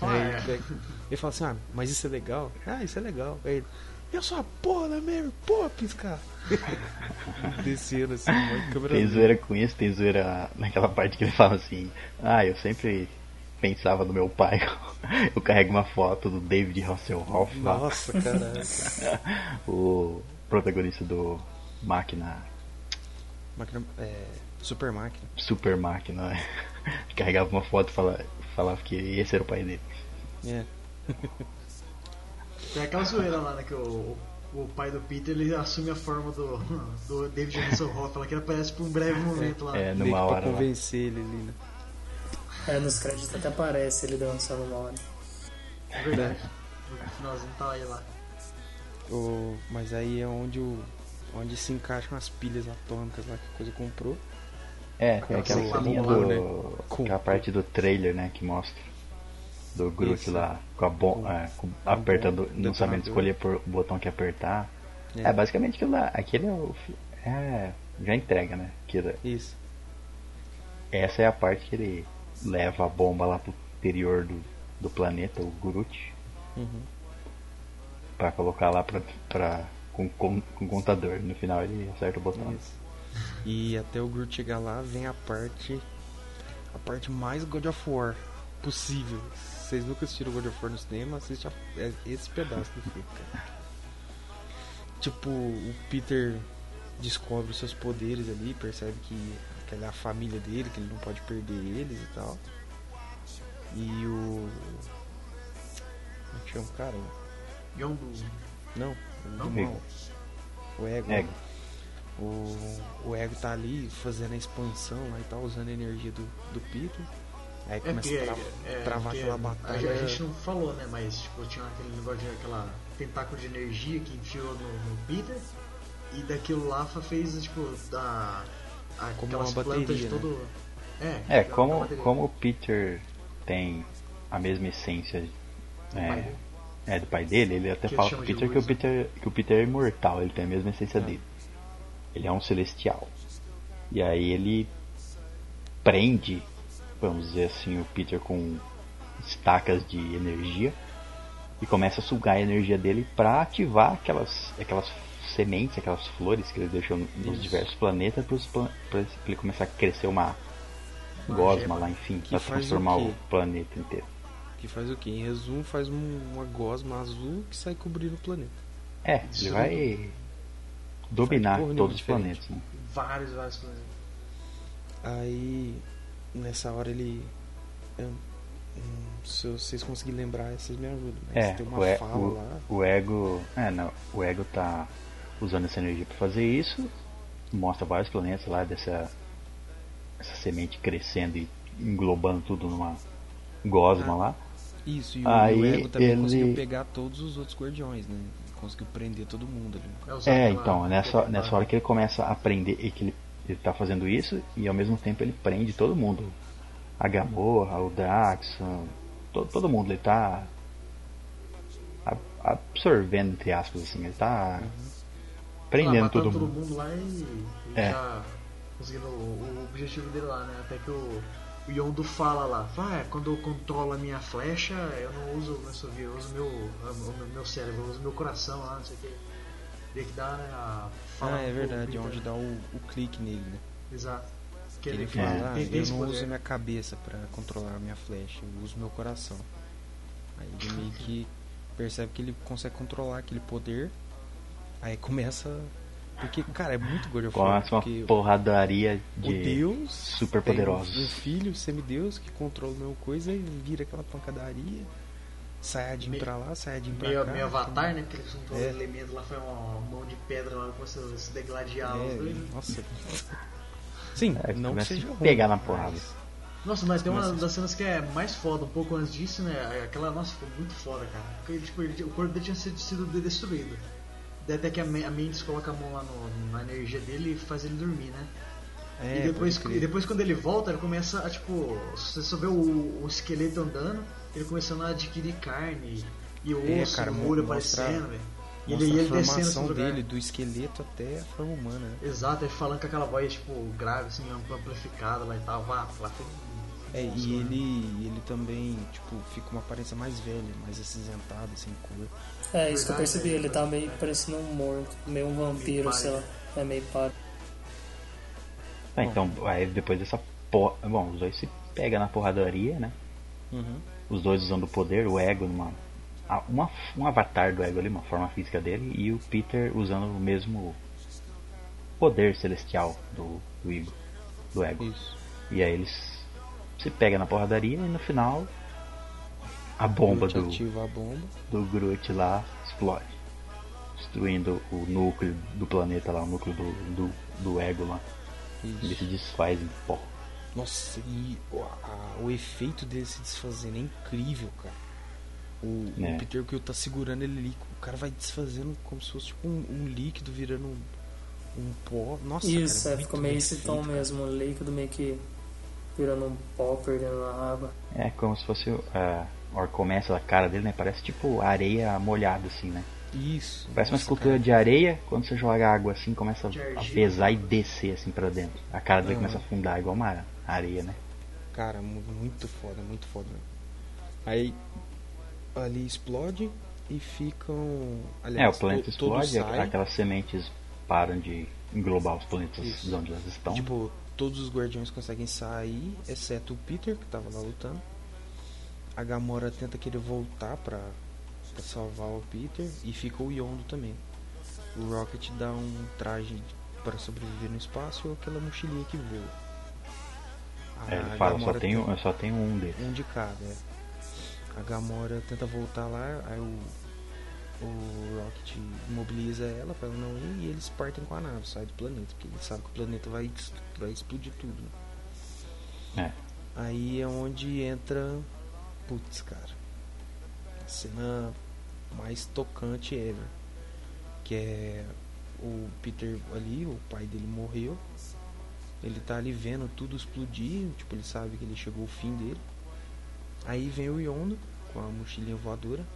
Aí
"É."
ele, pega- ele fala assim, ah, mas isso é legal? Ah, isso é legal. Aí ele, eu sou a porra da Mary Poppins, cara. Descendo assim, uma câmera
Tem zoeira com isso, tem zoeira naquela parte que ele fala assim: Ah, eu sempre pensava no meu pai. Eu carrego uma foto do David Hasselhoff
Nossa, caraca.
o protagonista do Máquina,
Máquina, é, super máquina.
Super Máquina. né? Carregava uma foto e fala- falava que esse era o pai dele.
É.
Tem aquela zoeira lá, né? Que o, o, pai do Peter ele assume a forma do, do David Hasselhoff, lá que ele aparece por um breve momento lá.
É,
Meio
numa
pra
hora lá.
convencer ele ali, né?
É, nos créditos até aparece ele dançando uma hora.
É verdade. No finalzinho tá aí lá.
O, mas aí é onde o. Onde se encaixam as pilhas atômicas lá que a coisa comprou.
É, tem aquela
comprou,
do.
né?
Aquela parte do trailer, né? Que mostra. Do Groot lá com a bomba. É, apertando.
bomba,
Não sabendo escolher por, o botão que apertar. É,
É.
basicamente aquilo lá. Aquele é o. É. Já entrega, né? Que
Isso.
essa é a parte que ele leva a bomba lá pro interior do, do planeta, o Groot.
Uhum.
Pra colocar lá pra, pra, com, com, com contador. No final ele acerta o botão.
Isso. E até o Groot chegar lá vem a parte. A parte mais God of War possível. vocês nunca assistiram God of War no cinema, assiste a- é esse pedaço do filme, cara. Tipo, o Peter descobre os seus poderes ali, percebe que aquela é a família dele, que ele não pode perder eles e tal. E o. Como é que chama o cara?
Yondu.
Não,
Não?
do mal. O Ego.
Ego.
O, o Ego tá ali fazendo a expansão lá e tal, usando a energia do, do Peter. Aí
É
começa
porque,
a tra-
é,
travar
porque
aquela batalha.
a gente não falou, né? Mas tipo, tinha aquele negócio de aquela tentáculo de energia que enfiou no, no Peter. E daquilo lá fez, tipo, da. a-
Como uma
plantas
bateria,
de
né?
todo. É,
É,
uma
como, como o Peter tem a mesma essência é. É, do pai dele, ele até
Que
fala pro Peter que o
né?
Peter, que o Peter é imortal, ele tem a mesma essência dele. Ele é um celestial. E aí ele prende, vamos dizer assim, o Peter com estacas de energia e começa a sugar a energia dele para ativar aquelas, aquelas sementes, aquelas flores que ele deixou nos
Isso.
diversos planetas para ele começar a crescer uma gosma lá, enfim, para
o
transformar o,
quê?
planeta inteiro.
Que faz o quê? Em resumo, faz um- uma gosma azul que sai cobrindo o planeta.
É, ele
Isso
vai dominar
nenhuma
todos os planetas. Né?
Vários, vários planetas.
Aí, nessa hora ele. eu- se vocês conseguirem lembrar, vocês me ajudam. Mas
É,
tem uma
o,
fala
o-
lá.
o ego. É, não. O ego tá usando essa energia para fazer isso. Mostra vários planetas lá dessa essa semente crescendo e englobando tudo numa gosma
Ah,
lá.
Isso, e o,
Aí
o Ego também
ele-
conseguiu pegar todos os outros guardiões, né? Conseguiu prender todo mundo ali.
É,
É, então, nessa, nessa hora que ele começa a aprender e que ele, ele tá fazendo isso e ao mesmo tempo ele prende todo mundo. A Gamorra, o Drax, todo, todo mundo, ele tá absorvendo, entre aspas, assim, ele tá prendendo
Ah,
todo mundo.
mundo lá e, e
É.
já conseguindo o, o objetivo dele lá, né? Até que o, o Yondo fala lá, vai, quando eu controlo a minha flecha, eu não uso o meu eu uso meu, o meu, meu cérebro, eu uso meu coração lá, não sei o que. Daí que dá, né? A fala
Ah, é verdade, onde dá o, o clique nele, né?
Exato.
Que ele
ele
fala, ah, eu não uso minha cabeça pra controlar a minha flecha, eu uso meu coração. Aí ele meio que percebe que ele consegue controlar aquele poder. Aí começa. Porque, cara, é muito God of War.
Começa uma porradaria
o
de
Deus
super poderosos.
Um filho, semideus, que controla a mesma coisa e vira aquela pancadaria. Saiyajin
Meio-
pra lá, Saiyajin pra
Meio,
cá.
meio avatar, né? Porque ele juntou
É.
os elementos lá, foi uma mão de pedra lá, começou a se degladiar os
É,
dois.
nossa. Sim,
É,
não que
começa a
seja ruim,
pegar na porrada.
mas-
Nossa, mas tem uma das cenas que é mais foda, um pouco antes disso, né? Aquela, nossa, ficou muito foda, cara. Porque, tipo, ele- o corpo dele tinha sido destruído. Daí até que a a Mendes coloca a mão lá no- na energia dele e faz ele dormir, né?
É,
e, depois, e depois quando ele volta, ele começa a, tipo, você só vê o, o esqueleto andando, ele começando a adquirir carne e o
É,
osso,
cara,
o
mostra-
aparecendo, velho. E ele,
a
ele descendo
formação
lugar.
dele, do esqueleto até a forma humana. né?
Exato, ele falando com aquela voz, tipo, grave, assim, amplificada lá e tal. Vá, lá foi.
É,
Nossa,
e ele, ele também, tipo, fica uma aparência mais velha, mais acinzentada, sem cor.
É, isso que eu percebi, ele tá meio parecendo um morto, meio um vampiro,
Meio
sei lá. É meio pálido.
Ah, então, aí depois dessa porra. Bom, os dois se pegam na porradaria, né?
Uhum.
Os dois usando o poder, o ego numa. ah, Uma, um avatar do ego ali, uma forma física dele, e o Peter usando o mesmo poder celestial do, do ego. Do ego.
Isso.
E aí eles se pegam na porradaria e no final a bomba do,
ativa a bomba.
do Groot lá explode. Destruindo o núcleo do planeta lá, o núcleo do, do, do ego lá. Ele se
Isso.
desfaz em pó.
Nossa, e o, a- o efeito dele se desfazendo é incrível, cara. O,
É.
o Peter Quill tá segurando ele ali, o cara vai desfazendo como se fosse tipo um, um líquido virando um, um pó. Nossa,
Isso,
cara,
é,
muito
ficou meio esse tom
cara.
mesmo, líquido meio que virando um pó, perdendo na água.
É como se fosse. A hora que começa a cara dele, né? Parece tipo areia molhada, assim, né?
Isso.
Parece uma escultura
cara.
de areia, quando você joga água assim, começa a pesar e descer assim pra dentro. A cara dele começa a afundar igual uma areia, né?
Cara, mu- muito foda, muito foda. Aí ali explode e ficam.
É,
Aliás,
o planeta explode, aquelas sementes param de englobar os planetas
Isso.
de onde elas estão.
Tipo, todos os guardiões conseguem sair, exceto o Peter, que tava lá lutando. A Gamora tenta querer voltar pra, pra salvar o Peter e fica o Yondo também. O Rocket dá um traje pra sobreviver no espaço ou aquela mochilinha que voa. A
É, ele fala, só tenho,
tem-
eu só tenho um deles.
um de cada, é. A Gamora tenta voltar lá, aí o, o Rocket imobiliza ela pra ela não ir e eles partem com a nave, saem do planeta, porque eles sabem que o planeta vai, vai explodir tudo. né?
É.
Aí é onde entra. Putz, cara. A cena mais tocante ever. Que é o Peter ali, o pai dele morreu. Ele tá ali vendo tudo explodir, tipo, ele sabe que ele chegou ao fim dele. Aí vem o Yondo com a mochilinha voadora,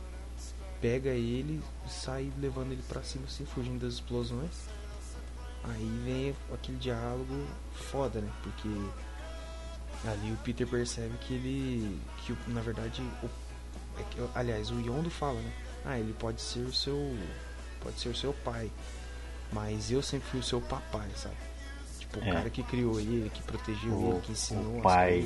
pega ele e sai levando ele pra cima assim, fugindo das explosões. Aí vem aquele diálogo foda, né? Porque ali o Peter percebe que ele. que na verdade. O, é que- aliás, o Yondo fala, né? Ah, ele pode ser o seu. pode ser o seu pai. Mas eu sempre fui o seu papai, sabe? Tipo, o
É.
cara que criou ele, que protegeu
O-
ele, que ensinou
o pai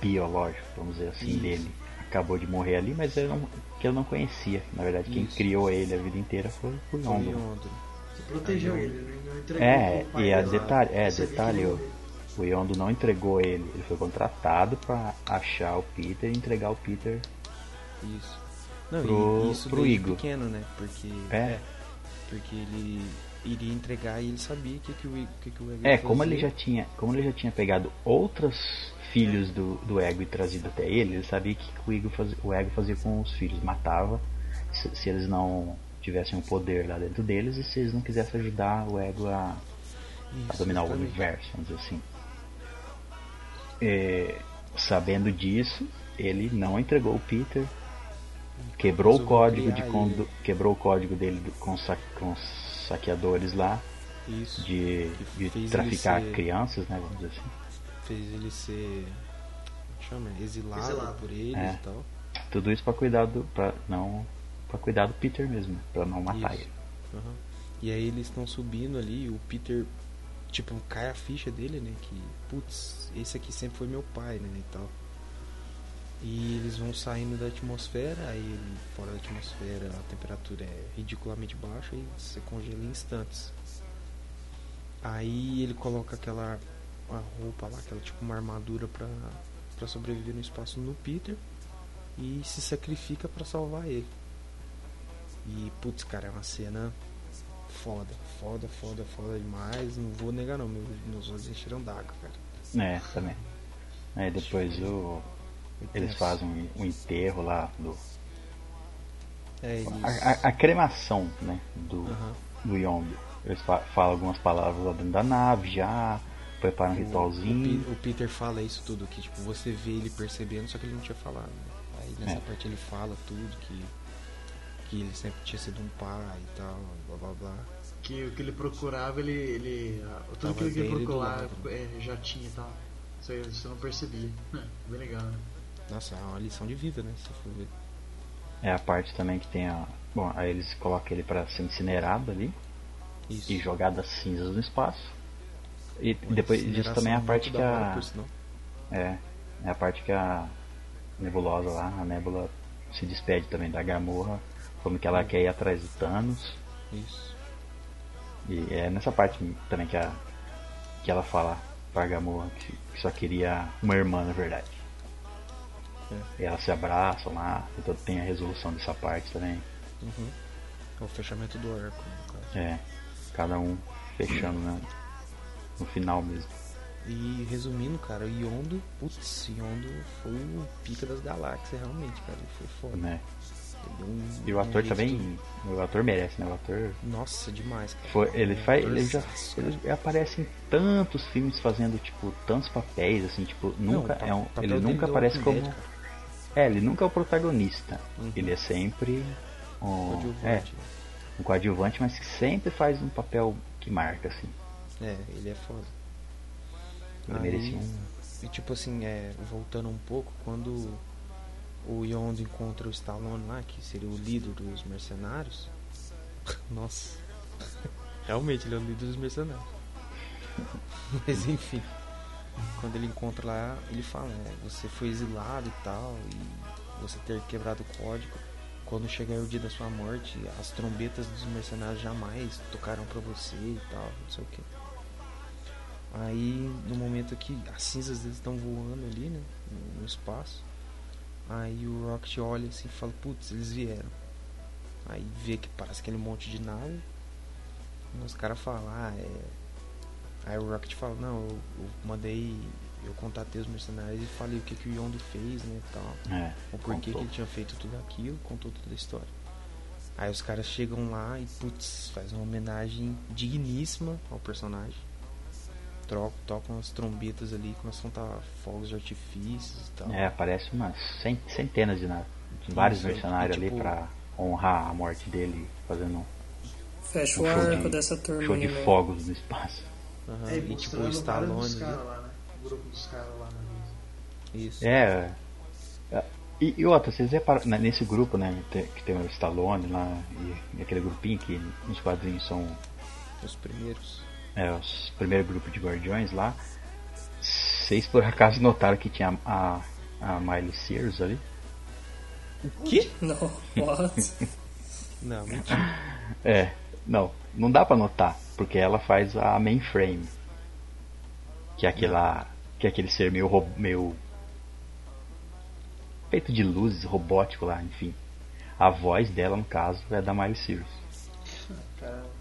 biológico, vamos dizer assim,
Isso.
dele. Acabou de morrer ali, mas ele não, que eu não conhecia. Na verdade, quem
Isso.
criou ele a vida inteira foi o
Foi o
Yondo.
Yondo.
Você protegeu
Aí eu-
ele, ele não entregou
É,
pro pai
e a detalhe, é,
que
detalhe, o, Yondo não entregou ele, ele foi contratado pra achar o Peter e entregar o Peter.
Isso. Não,
Pro-
e isso
pro Igor.
pequeno, né? Porque.
É.
Porque ele iria entregar e ele sabia que, que o que, que o Igor
É,
ia
como ele já tinha, como ele já tinha pegado outros filhos do, do Ego e trazido até ele, ele sabia que o Ego fazia, o Ego fazia com os filhos, matava se, se eles não tivessem um poder lá dentro deles e se eles não quisessem ajudar o Ego a, a dominar o universo, vamos dizer assim. É, sabendo disso, ele não entregou o Peter, quebrou o código de condu-
ele.
quebrou o código dele com, sa- com os saqueadores lá
Isso.
de, de traficar
ser-
crianças, né, vamos dizer assim.
Fez ele ser. Chama, exilado,
Exilado.
por eles
É.
e tal.
Tudo isso pra cuidar do para não para cuidar do Peter mesmo, para não matar
Isso.
ele.
Aham. E aí eles estão subindo ali, o Peter, tipo, cai a ficha dele, né? Que, putz, esse aqui sempre foi meu pai, né? E tal. E eles vão saindo da atmosfera, aí fora da atmosfera a temperatura é ridiculamente baixa e você congela em instantes. Aí ele coloca aquela roupa lá, aquela tipo uma armadura pra, pra sobreviver no espaço no Peter e se sacrifica pra salvar ele. E putz, cara, é uma cena foda, foda, foda, foda demais. Não vou negar não, meu- meus olhos encheram d'água, cara.
É, também. Aí depois o eles fazem um enterro lá do
É, eles...
a, a- a cremação, né, do
Aham.
do Yondo. Eles fa- falam algumas palavras lá dentro da nave já, preparam um
O-
ritualzinho.
O, o Peter fala isso tudo, que tipo, você vê ele percebendo, só que ele não tinha falado. né? Aí nessa
É.
parte ele fala tudo, que, que ele sempre tinha sido um pai e tal, blá blá blá.
Que o que ele procurava, ele. ele tudo
Tava
que ele procurava
né?
é, já tinha e tal. Isso aí você não percebia. Bem legal, né?
Nossa, é uma lição de vida, né? Se for ver.
É a parte também que tem a. Bom, aí eles colocam ele pra ser incinerado ali
Isso.
e jogado as cinzas no espaço. E depois disso também é a parte que a. É, é a parte que a nebulosa lá, a nébula se despede também da Gamorra, como que ela quer ir atrás do Thanos.
Isso.
E é nessa parte também que, a, que ela fala pra Gamorra que, que só queria uma irmã na verdade.
É.
E elas se abraçam lá, então tem a resolução dessa parte também.
Uhum. É o fechamento do arco, no caso.
É, cada um fechando né, no final mesmo.
E resumindo, cara, o Yondo, putz, Yondo foi o pica das galáxias, realmente, cara. Ele foi foda.
Né?
Um-
E o
um
ator
jeito-
também, o ator merece, né? O ator
Nossa, demais, cara.
Foi, ele
Um
faz, ele já ele aparece em tantos filmes fazendo tipo tantos papéis assim, tipo, nunca
o pa-
é um,
papel
ele nunca aparece como. É, ele nunca é o protagonista.
Uhum.
Ele é sempre um,
Coadjuvante.
é, um coadjuvante, mas que sempre faz um papel que marca assim.
É, ele é foda.
Ele
Aí-
merecia um
E tipo assim, é, voltando um pouco, quando o Yondo encontra o Stallone lá, que seria o líder dos mercenários. Nossa. Realmente, ele é o líder dos mercenários. Mas enfim. quando ele encontra lá, ele fala, né, você foi exilado e tal, e você ter quebrado o código. Quando chegar o dia da sua morte, as trombetas dos mercenários jamais tocarão pra você e tal, não sei o que. Aí, no momento que as cinzas deles estão voando ali, né, no espaço, aí o Rocket olha assim e fala, putz, eles vieram. Aí vê que parece aquele monte de nave, e os caras falam, ah, é. Aí o Rocket fala, não, eu, eu mandei. Eu contatei os mercenários e falei o que, que o Yondo fez, né? Tal,
É,
o porquê que
contou.
ele tinha feito tudo aquilo, contou toda a história. Aí os caras chegam lá e, putz, faz uma homenagem digníssima ao personagem. Trocam, tocam as trombetas ali, começam a soltar fogos de artifícios e tal.
É, aparece umas cen- centenas de naves. Vários
Isso,
mercenários
e, tipo-
ali pra honrar a morte dele, fazendo um
Fecha o
Um show
arco
de-
dessa turma
show de
né?
fogos no espaço.
Aham,
É,
e tipo o Stallone.
dos
né?
caras lá, né? O grupo dos caras lá na mesa.
Isso.
É. é, E, e outra, vocês reparam, né, nesse grupo, né, que tem o Stallone lá, e, e aquele grupinho que nos quadrinhos são
Os primeiros.
É, os primeiros grupos de guardiões lá. Vocês por acaso notaram que tinha a, a Miley Cyrus ali?
O quê?
Não, what?
Não, mentira.
É, não, não dá pra notar, porque ela faz a mainframe. Que é aquela. Que é aquele ser meio, ro- meio feito de luzes, robótico lá, enfim. A voz dela, no caso, é da Miley Cyrus.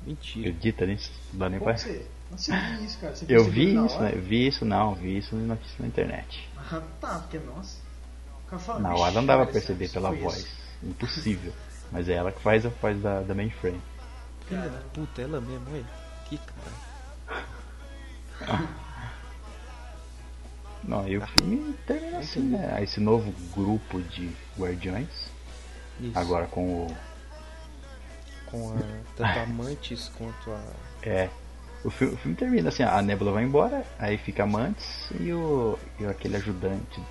Cara,
Mentira.
Acredita nisso? Não dá nem pra...
você? Você viu isso, cara? Você
Eu vi
na
isso, né? Vi isso não, vi isso notícia na internet.
Ah, tá, porque, nossa. O cara fala,
Na
"Vixe,
hora não dava pra perceber pela voz.
isso."
Impossível. Mas é ela que faz a voz da, da mainframe.
Filha da
Cara,
puta, ela mesmo, olha. Que cara.
Não, e o filme termina assim, né? Esse novo grupo de guardiões.
Isso.
Agora com o.
Com a, tanto a Mantis quanto a.
É. O filme, o filme termina assim, a Nebula vai embora, aí fica a Mantis e o. E aquele ajudante.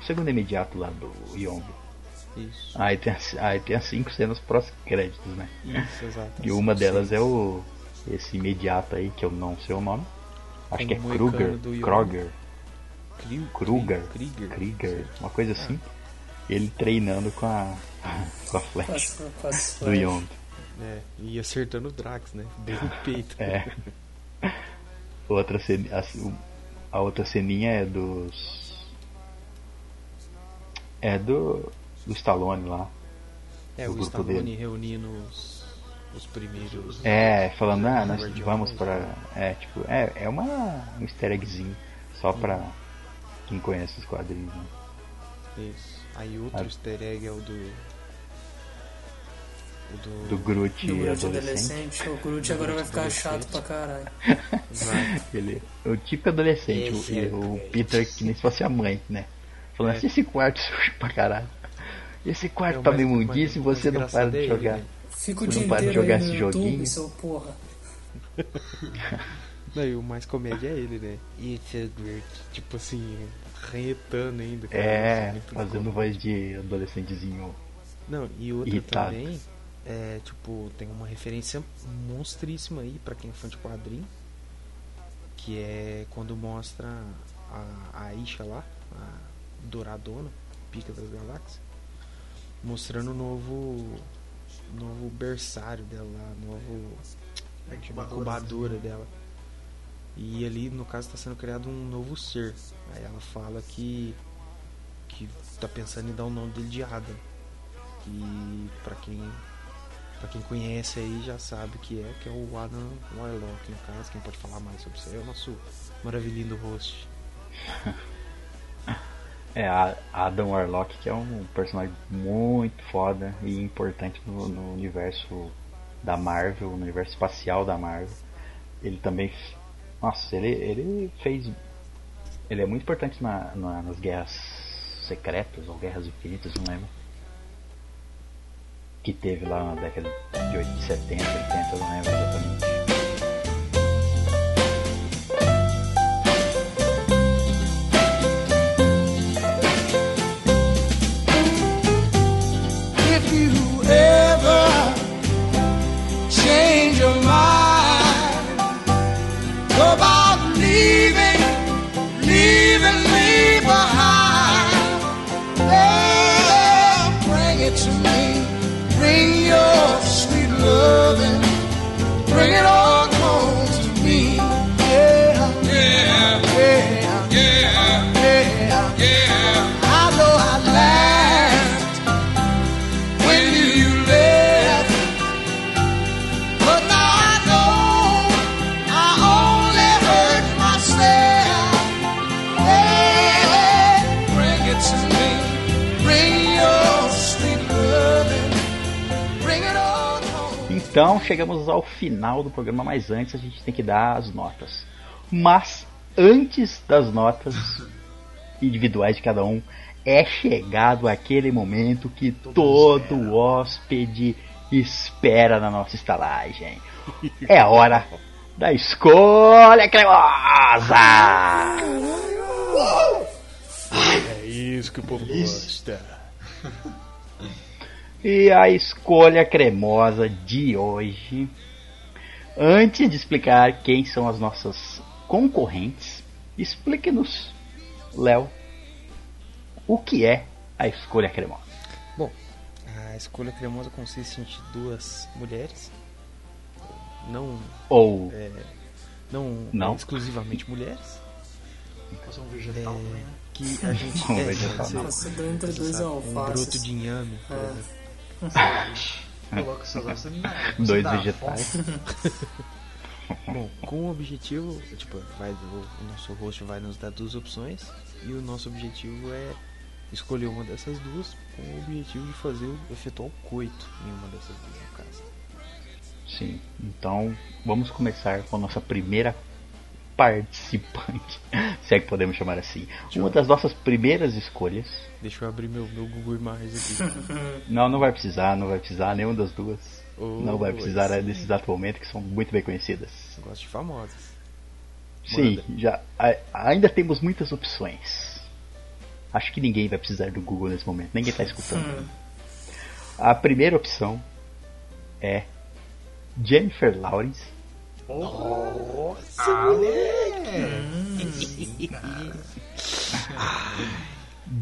O segundo imediato lá do Yondu.
Isso.
Aí tem, as, aí tem as cinco cenas pós-créditos, né?
Isso, exato.
E uma delas é o. Esse imediato aí, que eu não sei o nome. Acho que é Kruger. Kroger.
Kruger.
Kruger.
Krieger.
Krieger. Uma coisa assim. Ele treinando com a. com a
quase
do Yondu.
É, e acertando o Drax, né? Bem no peito.
É. Outra cen- a, o- a outra ceninha é dos. É do. Do Stallone lá.
É,
O
o Stallone
dele.
reunindo os, os primeiros.
É, falando, ah, nós vamos pra. É, tipo, é, é uma, um easter eggzinho. Só pra quem conhece os quadrinhos. Né?
Isso. Aí outro
Ah.
easter egg é o do. Do.
Do Groot
Do Groot
adolescente.
adolescente. O Groot agora vai ficar chato pra caralho.
Vai.
Ele, o tipo adolescente, o,
Esse é
o Peter que nem se fosse a mãe, né? Falando
É.
assim, esse quarto sujo pra caralho. Esse quarto
É,
tá meio imundice e você não para
engraçado
de
é
jogar.
né?
Fica o
Você não para de jogar esse
YouTube,
joguinho?
seu porra.
Não, e o mais comédia é ele, né? It's a great. Tipo assim, arretando ainda. cara.
É,
Muito
fazendo voz de adolescentezinho.
Não, e outra
irritado.
também. É, tipo, tem uma referência monstríssima aí pra quem é fã de quadrinho. Que é quando mostra a, a Isha lá, a Douradona, Pica das Galáxias, mostrando o novo. Novo berçário dela lá, novo
É
incubadora, incubadora dela. E ali, no caso, está sendo criado um novo ser. Aí ela fala que que tá pensando em dar o nome dele de Adam. E pra quem para quem conhece aí já sabe que é, que é o Adam Warlock, no caso, quem pode falar mais sobre isso aí é o nosso maravilhindo host.
É, Adam Warlock, que é um personagem muito foda e importante no, no universo da Marvel, no universo espacial da Marvel. Ele também. Nossa, ele, ele fez. Ele é muito importante na, na- nas guerras secretas ou guerras infinitas, não lembro. Que teve lá na década de 80, 70, 80, eu não lembro exatamente. Então chegamos ao final do programa, mas antes a gente tem que dar as notas. Mas antes das notas individuais de cada um, é chegado aquele momento que todo hóspede espera na nossa estalagem. É a hora da escolha cremosa!
É isso que o povo gosta.
E a escolha cremosa de hoje. Antes de explicar quem são as nossas concorrentes, explique-nos, Léo, o que é a escolha cremosa.
Bom, a escolha cremosa consiste em duas mulheres. Não,
Ou
é, não,
Não.
exclusivamente mulheres.
Um vegetal também, né?
Que a gente
Não,
é,
vegetal.
Passador entre
você
dois
sabe, um
alfaces.
broto de inhame, por
É.
Coloca essas horas na
dois vegetais.
Bom, com o objetivo, tipo, vai, o, o nosso host vai nos dar duas opções e o nosso objetivo é escolher uma dessas duas com o objetivo de fazer o efetuar o coito em uma dessas duas, no caso.
Sim, então vamos começar com a nossa primeira participante, se é que podemos chamar assim. Uma das nossas primeiras escolhas.
Deixa eu abrir meu, meu Google Imagens aqui.
Não, não vai precisar, não vai precisar, nenhuma das duas.
Oh,
não vai precisar
sim.
nesse exato momento, que são muito bem conhecidas.
Gosto de famosas.
Sim, já a- ainda temos muitas opções. Acho que ninguém vai precisar do Google nesse momento, ninguém está escutando. A primeira opção é Jennifer Lawrence.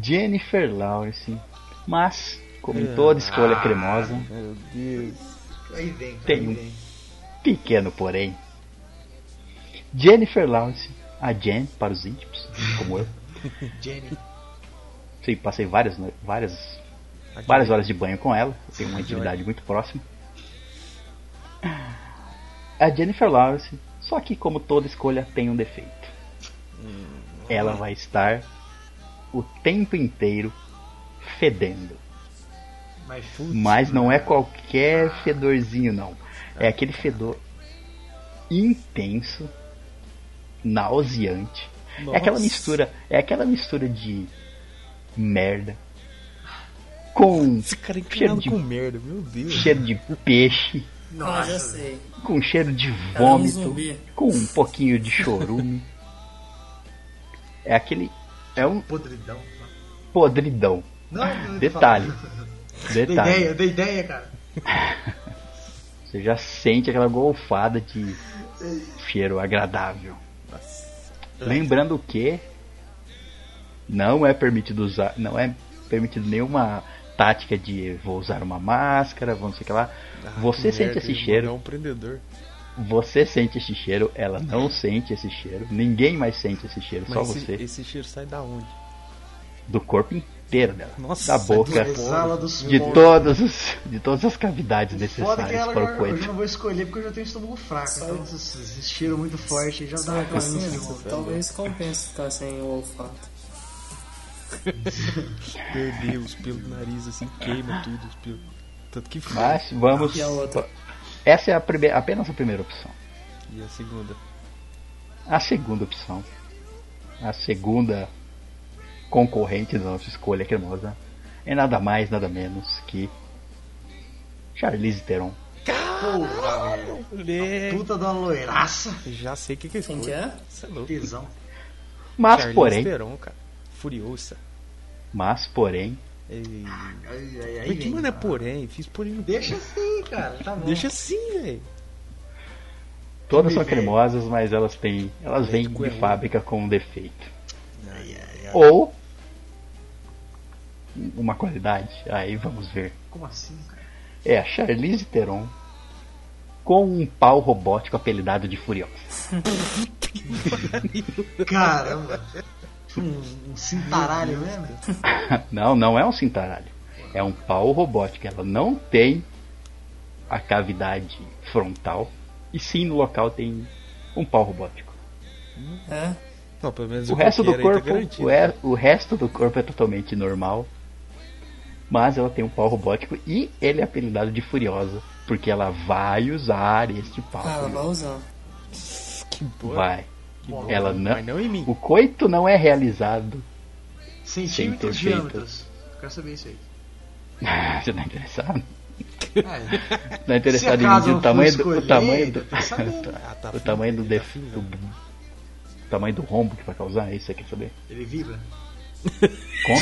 Jennifer Lawrence, mas como em toda escolha cremosa,
Meu Deus.
Aí vem, cara.
Tem
aí
um.
vem.
pequeno porém. Jennifer Lawrence, a Jen para os íntimos, como eu.
Jenny.
Sim, passei várias, várias, várias horas de banho com ela. Tenho uma intimidade muito próxima. A Jennifer Lawrence, só que como toda escolha tem um defeito. Ela vai estar o tempo inteiro fedendo.
Mas
Mas não é qualquer fedorzinho, não. É aquele fedor intenso, nauseante. É aquela
Nossa.
mistura, é aquela mistura de merda com
Esse cara é
cheiro de,
com merda, meu Deus.
cheiro de peixe,
Ah, já sei.
com cheiro de
é um
vômito,
zumbi.
com um pouquinho de chorume. É aquele é um
podridão.
podridão.
Não, não, não
Detalhe.
Dei
Detalhe.
ideia, dei ideia, cara.
Você já sente aquela golfada de cheiro agradável. Lembrando que não é permitido usar, não é permitido nenhuma tática de vou usar uma máscara, vou não sei o que lá.
Ah,
Você
que
sente
merda,
esse cheiro,
É um prendedor.
Você sente esse cheiro, ela não sente esse cheiro, ninguém mais sente esse cheiro, só
Mas esse,
você.
esse cheiro sai da onde?
Do corpo inteiro dela.
Nossa,
da boca,
dos
de todos os, de todas as cavidades necessárias
ela
para o
agora, eu não vou escolher porque eu já tenho estômago fraco. Então esse, cheiro muito forte já dá uma ânsia.
talvez compense ficar sem o olfato.
Perder os pelos do nariz assim, queima tudo os pelos. Tanto que faz.
Mas vamos.
E a outra?
Essa é a primeira, apenas a primeira opção.
E a segunda?
A segunda opção, a segunda concorrente da nossa escolha cremosa é nada mais, nada menos que Charlize Theron.
Porra, velho. Puta da loiraça.
Já sei o que, que é
Quem
escolha.
que é?
Você é louco.
Mas
Charlize
porém,
Theron, cara. Furiosa.
mas porém,
Ei. Mas que mano é porém? Fiz porém no
Deixa assim, cara. Tá bom.
Deixa assim, velho.
todas são cremosas, mas elas têm, elas vêm de fábrica com um defeito.
Ai, ai, ai.
Ou uma qualidade, aí vamos ver.
Como assim, cara?
É a Charlize Theron com um pau robótico apelidado de Furiosa.
Caramba. Um, um cintaralho mesmo?
Não, não é um cintaralho. É um pau robótico. Ela não tem a cavidade frontal. E sim, no local tem um pau robótico.
É?
Não, pelo menos
O
eu
resto do
tá
corpo,
garantido.
o, é- o resto do corpo é totalmente normal. Mas ela tem um pau robótico e ele é apelidado de Furiosa. Porque ela vai usar este pau.
Ah, ela vai usar.
Que boa.
Vai.
Que boa.
Ela não-
Mas não em mim.
O coito não é realizado.
Centímetros
Sem ter feito.
diâmetros. Quero saber isso aí.
Você tá interessado?
É,
Tá interessado
Se
em medir
não
o tamanho do. O tamanho do.
Ah, tá
o tamanho do, def,
fino.
do. O tamanho do rombo que vai causar, é isso que você quer saber?
ele vibra.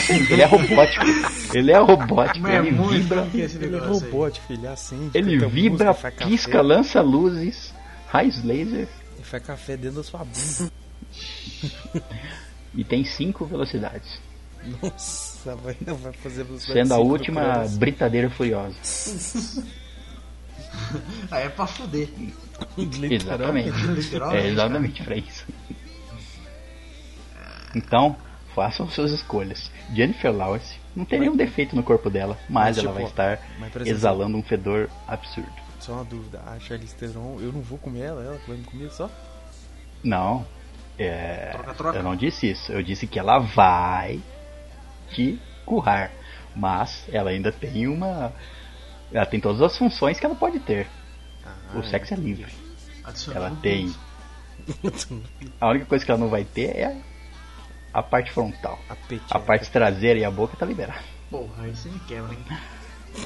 Certeza, ele é robótico. Ele é robótico,
Mas é
ele
muito
vibra.
Ele é
aí.
robótico, filho. Acende.
Ele vibra,
música,
pisca,
café,
lança luzes, raios laser
Faz café dentro da sua bunda.
e tem cinco velocidades.
Nossa, vai, vai fazer velocidade
Sendo a última
Cronos.
britadeira furiosa.
Ah, é pra fuder.
Exatamente. É exatamente pra isso. Então, façam suas escolhas. Jennifer Lawrence não tem nenhum defeito no corpo dela, mas,
Mas,
ela
tipo,
vai estar exalando um fedor absurdo.
Só uma dúvida. A Charlize Theron, eu não vou comer ela, ela que vai me comer só?
Não, é,
Troca, troca.
eu não disse isso. Eu disse que ela vai te currar, mas ela ainda tem uma, ela tem todas as funções que ela pode ter.
Ah,
O sexo é livre. Ela tem. A única coisa que ela não vai ter é a parte frontal.
A.
A parte traseira e a boca tá liberada.
Porra, aí você me quebra, hein?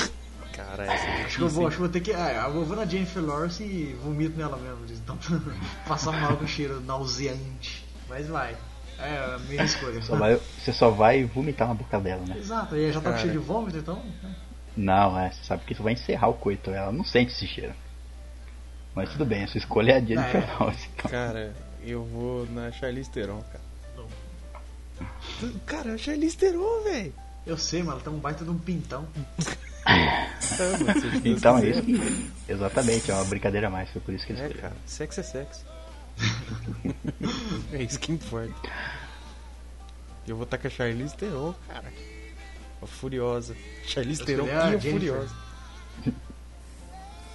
Cara, essa é
Acho que eu vou, acho que vou ter que. Ah, eu vou na Jennifer Lawrence e vomito nela mesmo. Então, passar mal com cheiro nauseante. Mas vai. É a minha escolha.
Só vai- você só vai vomitar na boca dela, né?
Exato, aí já tá cheiro de vômito, então. né?
Não, é, você sabe que isso vai encerrar o coito. Ela não sente esse cheiro. Mas tudo bem, a sua escolha é a Jennifer
É.
Lawrence. Então.
Cara, eu vou na Charlize Theron, cara. Cara, a Charlize Theron, velho.
Eu sei, mano, ela tem um baita de um pintão.
Então é isso que. Exatamente, é uma brincadeira a mais, foi por isso que eles
É, cara, sexo é sexo. é isso que importa. Eu vou estar com a Charlize Theron, cara. A Furiosa. Charlize
Eu
Theron e a
Jennifer.
Furiosa.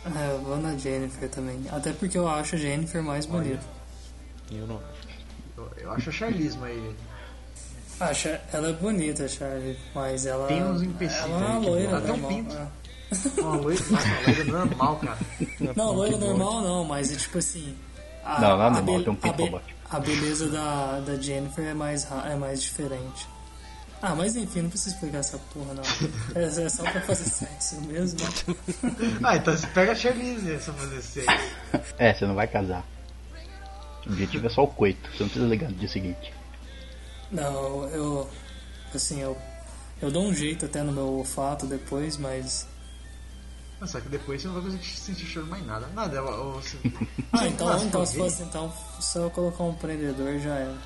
É, eu vou na Jennifer também. Até porque eu acho a Jennifer mais bonita.
Eu não acho.
Eu, eu acho a Charlize, mas.
Acho ela é bonita, Charlie, mas ela.
Tem uns empecilhos
Ela é uma loira
ela tem um
normal.
pinto.
é.
Uma loira, nossa, uma loira normal, cara.
Não, loira normal não, mas é tipo assim. A,
Não, não é
a
normal, tem um
a,
pinto
be-
robótico.
a beleza da, da Jennifer é mais, é mais diferente. Ah, mas enfim, não precisa explicar essa porra, não. É, é só pra fazer sexo mesmo.
Ah, então você pega a Charlize né, só fazer sexo.
É, você não vai casar. O objetivo é só o coito, você não precisa ligar no dia seguinte.
Não, eu. Assim, eu. Eu dou um jeito até no meu olfato depois, mas.
Mas Só que depois você não vai conseguir sentir cheiro mais nada. Nada, ou, você...
Ah, então,
Mas,
então se fosse então, só eu colocar um prendedor já era.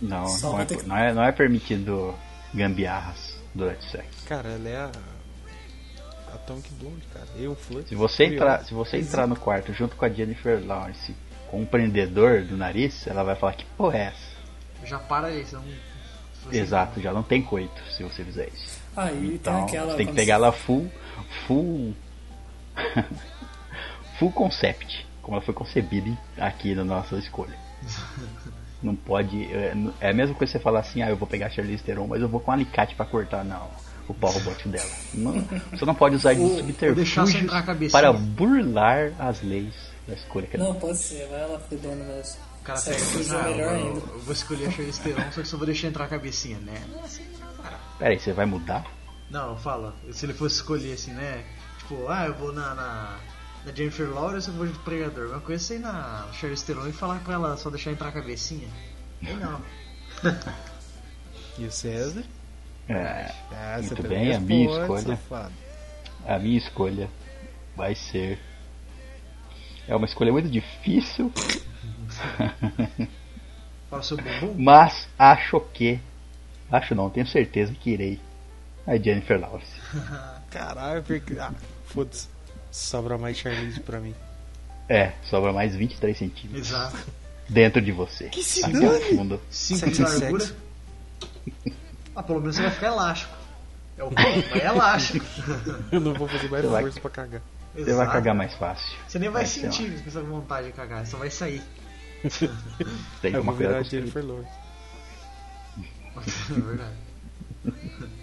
Não,
Só
não é,
que-
não, é, não é permitido gambiarras durante o sexo.
Cara, ela é a. A Tonk Blonde, cara. Eu, Flush.
Se você entrar, se você entrar no quarto junto com a Jennifer Lawrence com um prendedor do nariz, ela vai falar que porra é essa?
Já para aí, você-
Exato, já não tem coito se você fizer isso.
E
Então,
tem aquela.
você tem que pegar ela full. Full. full concept. Como ela foi concebida aqui na nossa escolha. Não pode. É é a mesma coisa que você falar assim, ah, eu vou pegar a Charlize Theron, mas eu vou com um alicate pra cortar, não. O pau robótico dela. Não, você não pode usar de subterfúgios
cabecinha.
para burlar as leis da escolha que ela
Não, pode ser, vai ela fedendo mesmo.
O cara pega e ah, eu, eu vou escolher a Charlize Theron, só que só vou deixar entrar a cabecinha, né? Não é assim, não, cara.
Pera aí, você vai mudar?
Não, fala. Se ele fosse escolher assim, né? Tipo, ah, eu vou na, na, na Jennifer Lawrence, eu vou de Pregador. Uma coisa é você ir na Charlize Theron e falar pra ela só deixar entrar a cabecinha. Aí não.
E o César?
É,
Ah,
Muito bem, a minha escolha.
safado.
a minha escolha vai ser. É uma escolha muito difícil,
Para o seu bumbum.
mas acho que. Acho não, tenho certeza que irei. A Jennifer Lawrence.
Caralho, porque. Ah, foda-se. Sobra mais Charlize pra mim.
É, sobra mais 23 centímetros
Exato.
dentro de você.
Que se dane!
fundo.
5
Sexo
de largura.
sexo.
Ah, pelo menos você vai ficar elástico. É o corpo, mas é elástico.
Eu não vou fazer mais
Você vai-
força pra cagar.
Você vai
Exato.
cagar mais fácil.
Você nem vai
Vai
sentir essa vontade de cagar, só vai sair.
Tem que tomar
vou virar
cuidado com.
Jennifer Lawrence.
É verdade.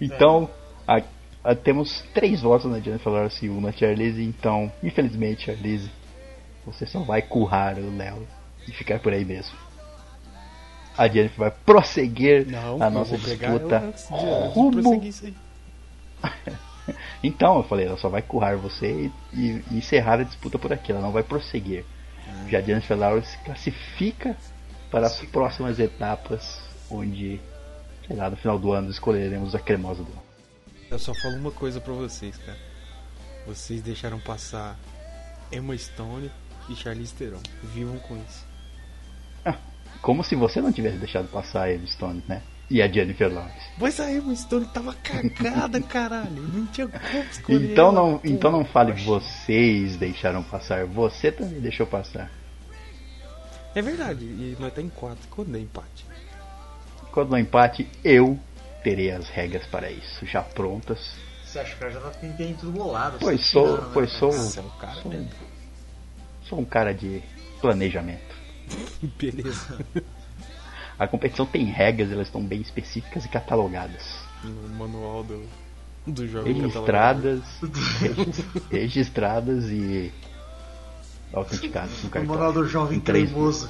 Então, A- a- temos três votos na Jennifer Lawrence e uma Charlize, então, infelizmente, Charlize, você só vai currar o Léo e ficar por aí mesmo. A Jennifer vai prosseguir
Não,
a nossa disputa rumo. Então, eu falei, ela só vai currar você e, e encerrar a disputa por aqui, ela não vai prosseguir. Já Jennifer Lawrence classifica para as próximas etapas, onde, sei lá, no final do ano escolheremos a cremosa do ano.
Eu só falo uma coisa pra vocês, cara. Vocês deixaram passar Emma Stone e Charlize Theron. Vivam com isso.
Como se você não tivesse deixado passar Emma Stone, né? E a Jennifer Lawrence.
Mas a Emma Stone tava cagada, caralho. Não tinha como escolher.
Então
ela,
não,
porra.
então não fale vocês deixaram passar, você também deixou passar.
É verdade, e nós tá em 4. Quando é empate?
Quando no empate, eu terei as regras para isso já prontas.
Você acha que o cara já tá tem, tudo bolado?
Pois
tá
sou,
tirando, né,
pois
cara?
sou,
Você é um cara,
sou,
né?
sou um cara de planejamento.
Beleza.
A competição tem regras, elas estão bem específicas e catalogadas.
No manual do, do jogo
Registradas, regis- registradas e autenticadas no
O
cartão.
manual do jovem cremoso.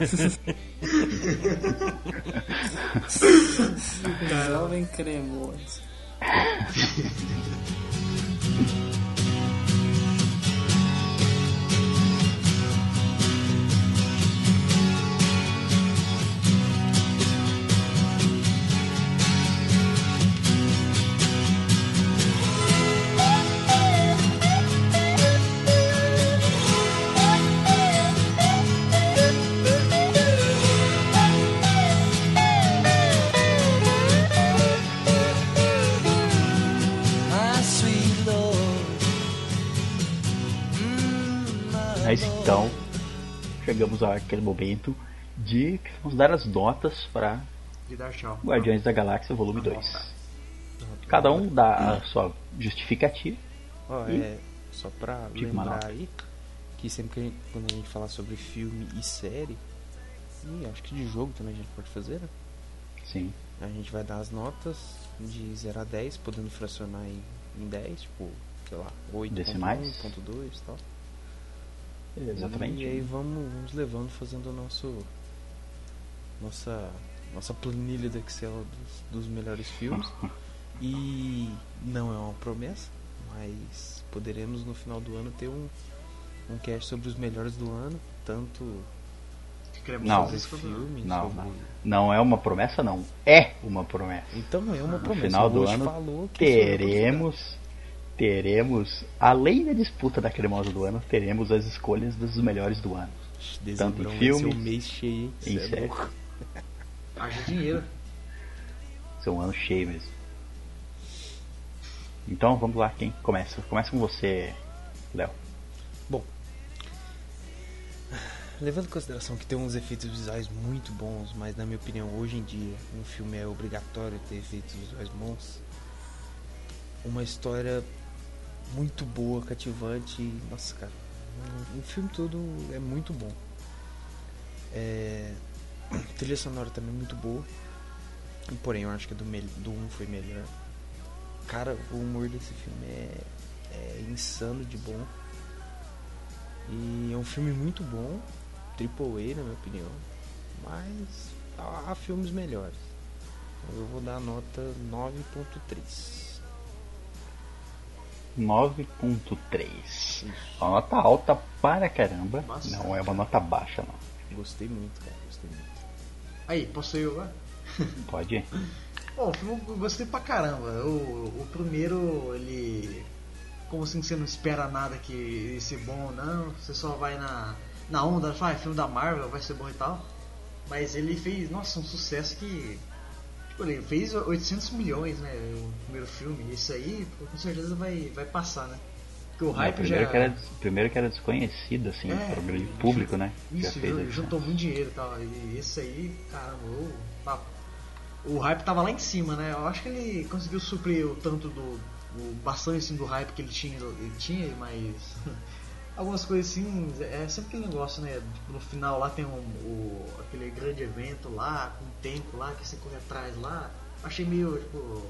Jovem cremoso.
chegamos àquele momento de vamos dar as notas para. Guardiões da Galáxia Volume 2. Cada um dá a sua justificativa.
Ó,
E?
é só
uma
lembrar aí que sempre que a gente, quando a gente falar sobre filme e série, e acho que de jogo também a gente pode fazer, né?
Sim.
A gente vai dar as notas de 0 a 10, podendo fracionar em, em 10, tipo, sei lá, 8.1,
Decimais.
8.2 e tal.
Exatamente.
E aí vamos, vamos levando, fazendo o nosso. Nossa, nossa planilha do Excel dos, dos melhores filmes. E não é uma promessa, mas poderemos no final do ano ter um, um cast sobre os melhores do ano, tanto
Não.
filme,
Não,
sobre.
não. Não é uma promessa, não. É uma promessa.
Então é uma promessa.
final
o
do ano
falou
Teremos, teremos, além da disputa da cremosa do ano, teremos as escolhas dos melhores do ano. tanto em filmes,
um mês cheio,
em
é.
Haja dinheiro.
Esse é um ano cheio mesmo. Então vamos lá, quem começa? Começa com você, Léo.
Levando em consideração que tem uns efeitos visuais muito bons, mas na minha opinião, hoje em dia, um filme é obrigatório ter efeitos visuais bons. Uma história muito boa, cativante. Nossa, cara, um- o filme todo é muito bom. É, a trilha sonora também é muito boa. Porém, eu acho que a do, do 1 foi melhor. Cara, o humor desse filme é, é insano de bom. E é um filme muito bom, Triple A na minha opinião, mas há, filmes melhores. Eu vou dar a nota 9.3.
9.3. Uma nota alta para caramba.
Bastante.
Não é uma nota baixa, não.
Gostei muito, cara, gostei muito.
Aí, posso ir agora?
Pode ir.
Bom, o filme eu gostei pra caramba. O, o primeiro, ele. Como assim você não espera nada que ele ser bom ou não, você só vai na, na onda, fala, ah, é filme da Marvel, vai ser bom e tal. Mas ele fez, nossa, um sucesso que. Tipo, ele fez 800 milhões, né? O primeiro filme. Isso aí, pô, com certeza vai, vai passar, né? Porque o
Não,
hype
primeiro,
já.
que era, primeiro que era desconhecido, assim,
É,
para o grande público, né?
Isso,
fez essa-
juntou muito dinheiro e tal. E esse aí, caramba, o, o hype tava lá em cima, né? Eu acho que ele conseguiu suprir o tanto do. O, bastante assim, do hype que ele tinha, ele tinha, mas. Algumas coisas assim, é sempre aquele negócio, né? Tipo, no final lá tem um, o, aquele grande evento lá, com um tempo lá, que você corre atrás lá. Achei meio, tipo.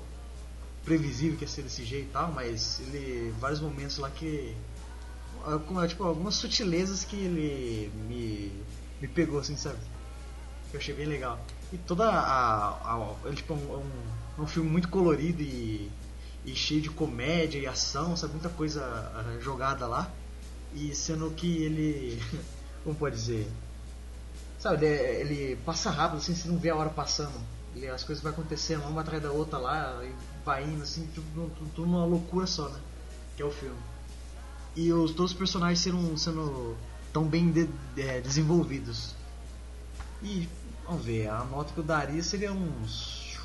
previsível que ia ser desse jeito e tal, mas ele. vários momentos lá que. ah, como, Tipo, algumas sutilezas que ele me, me pegou, assim, sabe? Que eu achei bem legal. E toda a. a- tipo, é um, um, um filme muito colorido e, e cheio de comédia e ação, sabe? Muita coisa ah, jogada lá. E sendo que ele. Como pode dizer? Sabe, ele, ele passa rápido, assim, você não vê a hora passando. Ele, as coisas vão acontecendo uma atrás da outra lá, e vai indo, assim, tudo, tudo, numa loucura só, né? Que é o filme. E os, todos os personagens sendo, sendo tão bem de- é, desenvolvidos. E, vamos ver, a nota que eu daria seria uns.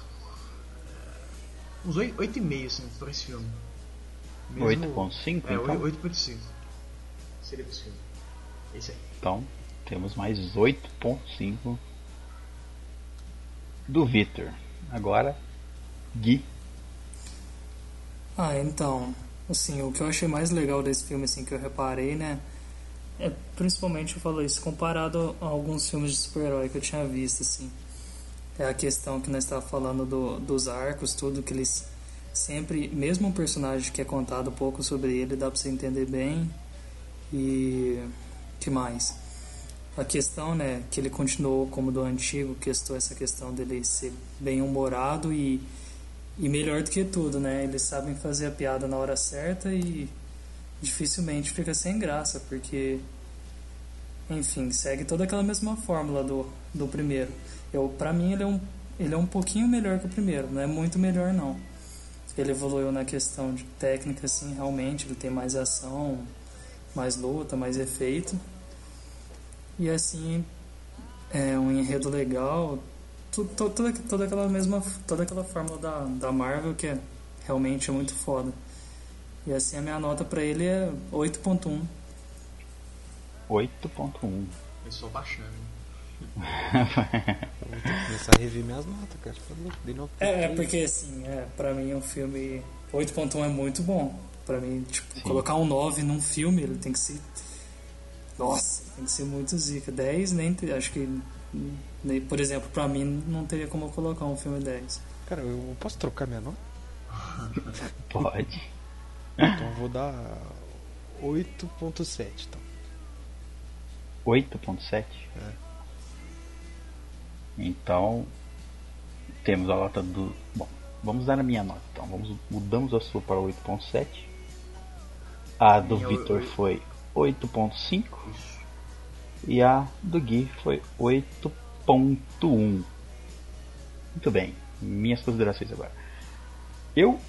Uns 8,5 assim, pra esse filme. Mesmo-
8.5,
É,
então?
8,5. Seria esse filme. Esse aí.
Então, temos mais 8.5 do Victor. Agora, Gui.
Ah, então, assim, o que eu achei mais legal desse filme, assim, que eu reparei, né, é principalmente, eu falo isso, comparado a alguns filmes de super-herói que eu tinha visto, assim, é a questão que nós estávamos falando do, dos arcos, tudo, que eles sempre, mesmo um personagem que é contado pouco sobre ele, dá pra você entender bem, e que mais? A questão, né, que ele continuou como do antigo, questão essa questão dele ser bem humorado e e melhor do que tudo, né? Eles sabem fazer a piada na hora certa e dificilmente fica sem graça, porque enfim, segue toda aquela mesma fórmula do, do primeiro. Eu, para mim ele é um ele é um pouquinho melhor que o primeiro, não é muito melhor não. Ele evoluiu na questão de técnica assim, realmente, ele tem mais ação, mais luta, mais efeito. E assim, é um enredo legal, toda, toda aquela mesma toda aquela fórmula da, da Marvel que é realmente é muito foda. E assim a minha nota pra ele é 8.1.
8.1.
Eu sou baixando.
Eu vou ter que começar a rever minhas notas, cara. Dei nota
É, é porque assim, é, pra mim um filme 8.1 é muito bom. Pra mim, tipo,
Sim.
colocar um 9 num filme, ele tem que ser Nossa, tem que ser muito zica. 10 nem acho que nem, por exemplo, pra mim não teria como eu colocar um filme 10.
Cara, eu posso trocar minha nota?
Pode.
Então eu vou dar 8.7, então.
8.7. Então, temos a nota do. Bom, vamos dar a minha nota. Então, vamos, mudamos a sua para 8.7. A do Vitor foi 8.5. E a do Gui foi 8.1. Muito bem, minhas considerações agora. Eu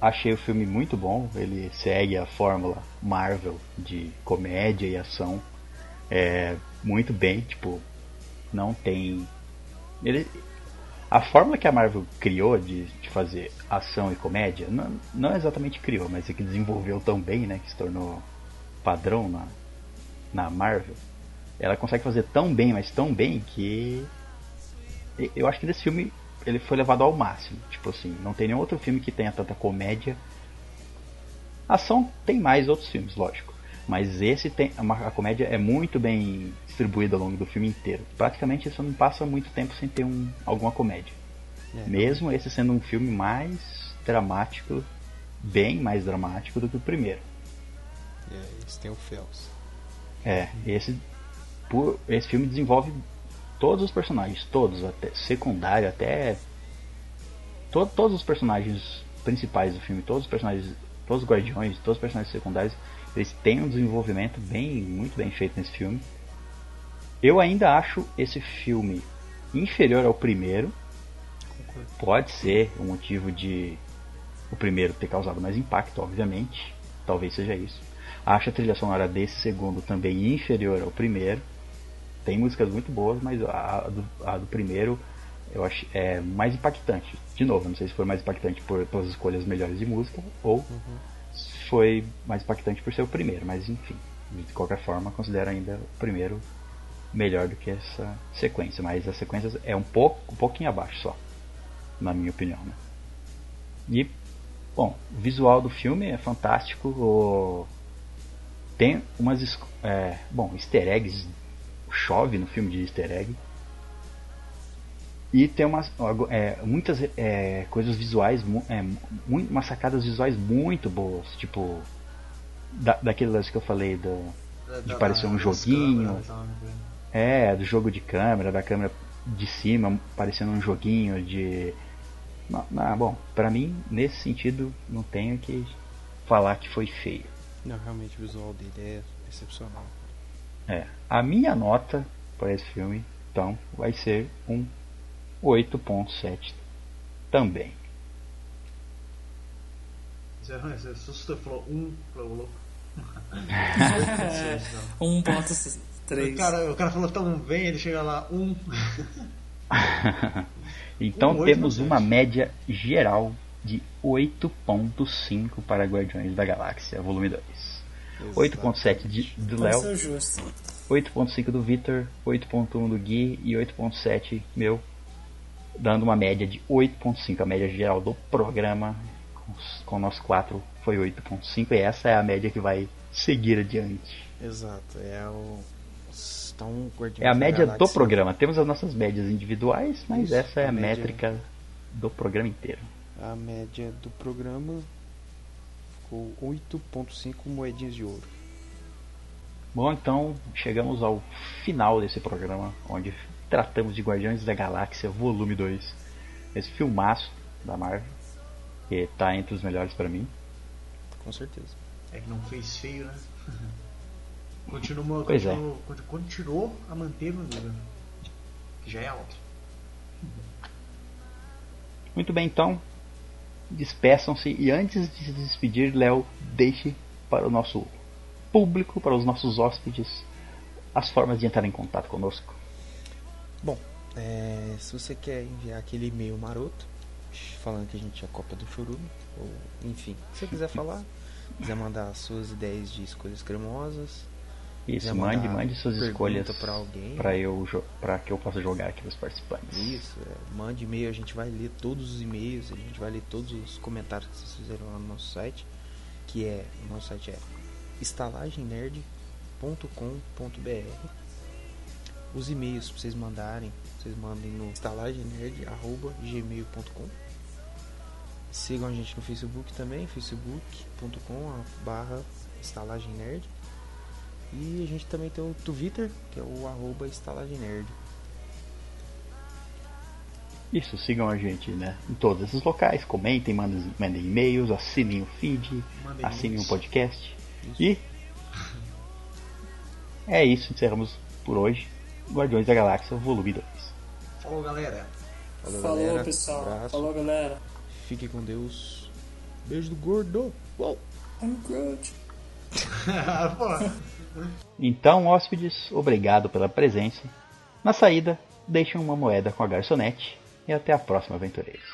achei o filme muito bom. Ele segue a fórmula Marvel de comédia e ação. É, muito bem, tipo, não tem. Ele, a fórmula que a Marvel criou de, de fazer ação e comédia, não, não exatamente criou, mas é que desenvolveu tão bem, né, que se tornou padrão na, na Marvel. Ela consegue fazer tão bem, mas tão bem que eu acho que desse filme ele foi levado ao máximo. Tipo assim, não tem nenhum outro filme que tenha tanta comédia. Ação tem mais outros filmes, lógico. Mas esse tem. uma- A comédia é muito bem distribuída ao longo do filme inteiro. Praticamente você não passa muito tempo sem ter um, alguma comédia.
É,
Mesmo esse sendo um filme mais dramático, bem mais dramático do que o primeiro.
É, eles têm o Fels.
É, esse, por, esse filme desenvolve todos os personagens, todos, até secundário, até. To, todos os personagens principais do filme, todos os personagens, todos os guardiões, todos os personagens secundários, eles têm um desenvolvimento bem, muito bem feito nesse filme. Eu ainda acho esse filme inferior ao primeiro. Pode ser um motivo de o primeiro ter causado mais impacto, obviamente. Talvez seja isso. Acho a trilha sonora desse segundo também inferior ao primeiro. Tem músicas muito boas, mas a do, a do primeiro eu acho é mais impactante. De novo, não sei se foi mais impactante por pelas escolhas melhores de música ou se foi mais impactante por ser o primeiro, mas enfim, de qualquer forma, considero ainda o primeiro melhor do que essa sequência, mas a sequência é um pouco, um pouquinho abaixo só, na minha opinião, né? E bom, o visual do filme é fantástico, o- tem umas é, bom, easter eggs, chove no filme de easter egg. E tem umas, é, muitas é, coisas visuais, é, mu- umas sacadas visuais muito boas. Tipo, da, daquele lance que eu falei do, de parecer um joguinho.
câmeras?
É, do jogo de câmera, da câmera de cima, parecendo um joguinho de. Não, não, bom, pra mim, nesse sentido, não tenho que falar que foi feio.
Não, realmente o visual dele é excepcional.
É. A minha nota para esse filme, então, vai ser um 8.7 também.
Você, você assustou e falou um, falou louco.
1.3.
O cara, o cara falou tão bem, ele chega lá, um.
Então
Um
temos
8.7.
uma média geral de 8.5 para Guardiões da Galáxia, volume 2. 8.7 de- do Léo,
Pareceu justo.
8.5 do Victor, 8.1 do Gui e 8.7 meu, dando uma média de 8.5. A média geral do programa com, nós quatro foi 8.5 e essa é a média que vai seguir adiante.
Exato, é o. Então, Guardiões
É a média do programa. Temos as nossas médias individuais, mas
Isso,
essa é
a
a
média-
métrica do programa inteiro.
A média do programa ficou 8,5 moedinhas de ouro.
Bom, então chegamos ao final desse programa, onde tratamos de Guardiões da Galáxia Volume 2. Esse filmaço da Marvel, que tá entre os melhores pra mim.
Com certeza.
É que não fez feio, né? Continuou,
Pois é.
continuou, conti- continuou a manter o nível. Que já é alto.
Muito bem, então, despeçam-se e antes de se despedir, Léo, deixe para o nosso público, para os nossos hóspedes, as formas de entrar em contato conosco.
Bom, é, se você quer enviar aquele e-mail maroto, falando que a gente é cópia do Chorume, ou enfim, se você quiser falar, quiser mandar suas ideias de escolhas cremosas,
Isso, mande, mande suas escolhas para eu para que eu possa jogar aqui os participantes.
Isso, é, mande e-mail, a gente vai ler todos os e-mails, a gente vai ler todos os comentários que vocês fizeram lá no nosso site, que é, o nosso site é estalagemnerd.com.br. Os e-mails pra vocês mandarem, vocês mandem no estalagemnerd.gmail.com. Sigam a gente no Facebook também, facebook.com barra estalagemnerd. E a gente também tem o Twitter, que é o arroba.
Isso, sigam a gente né, em todos esses locais, comentem, mandem, mandem e-mails, assinem o feed,
Mandem
assinem o podcast. E é isso, encerramos por hoje. Guardiões da Galáxia, volume 2.
Falou, galera.
Falou,
Falou,
galera.
pessoal.
Abraço.
Falou, galera.
Fique com Deus. Beijo do gordo. Uou.
I'm.
Pô,
Então, hóspedes, obrigado pela presença. Na saída, deixem uma moeda com a garçonete e até a próxima, aventureiros.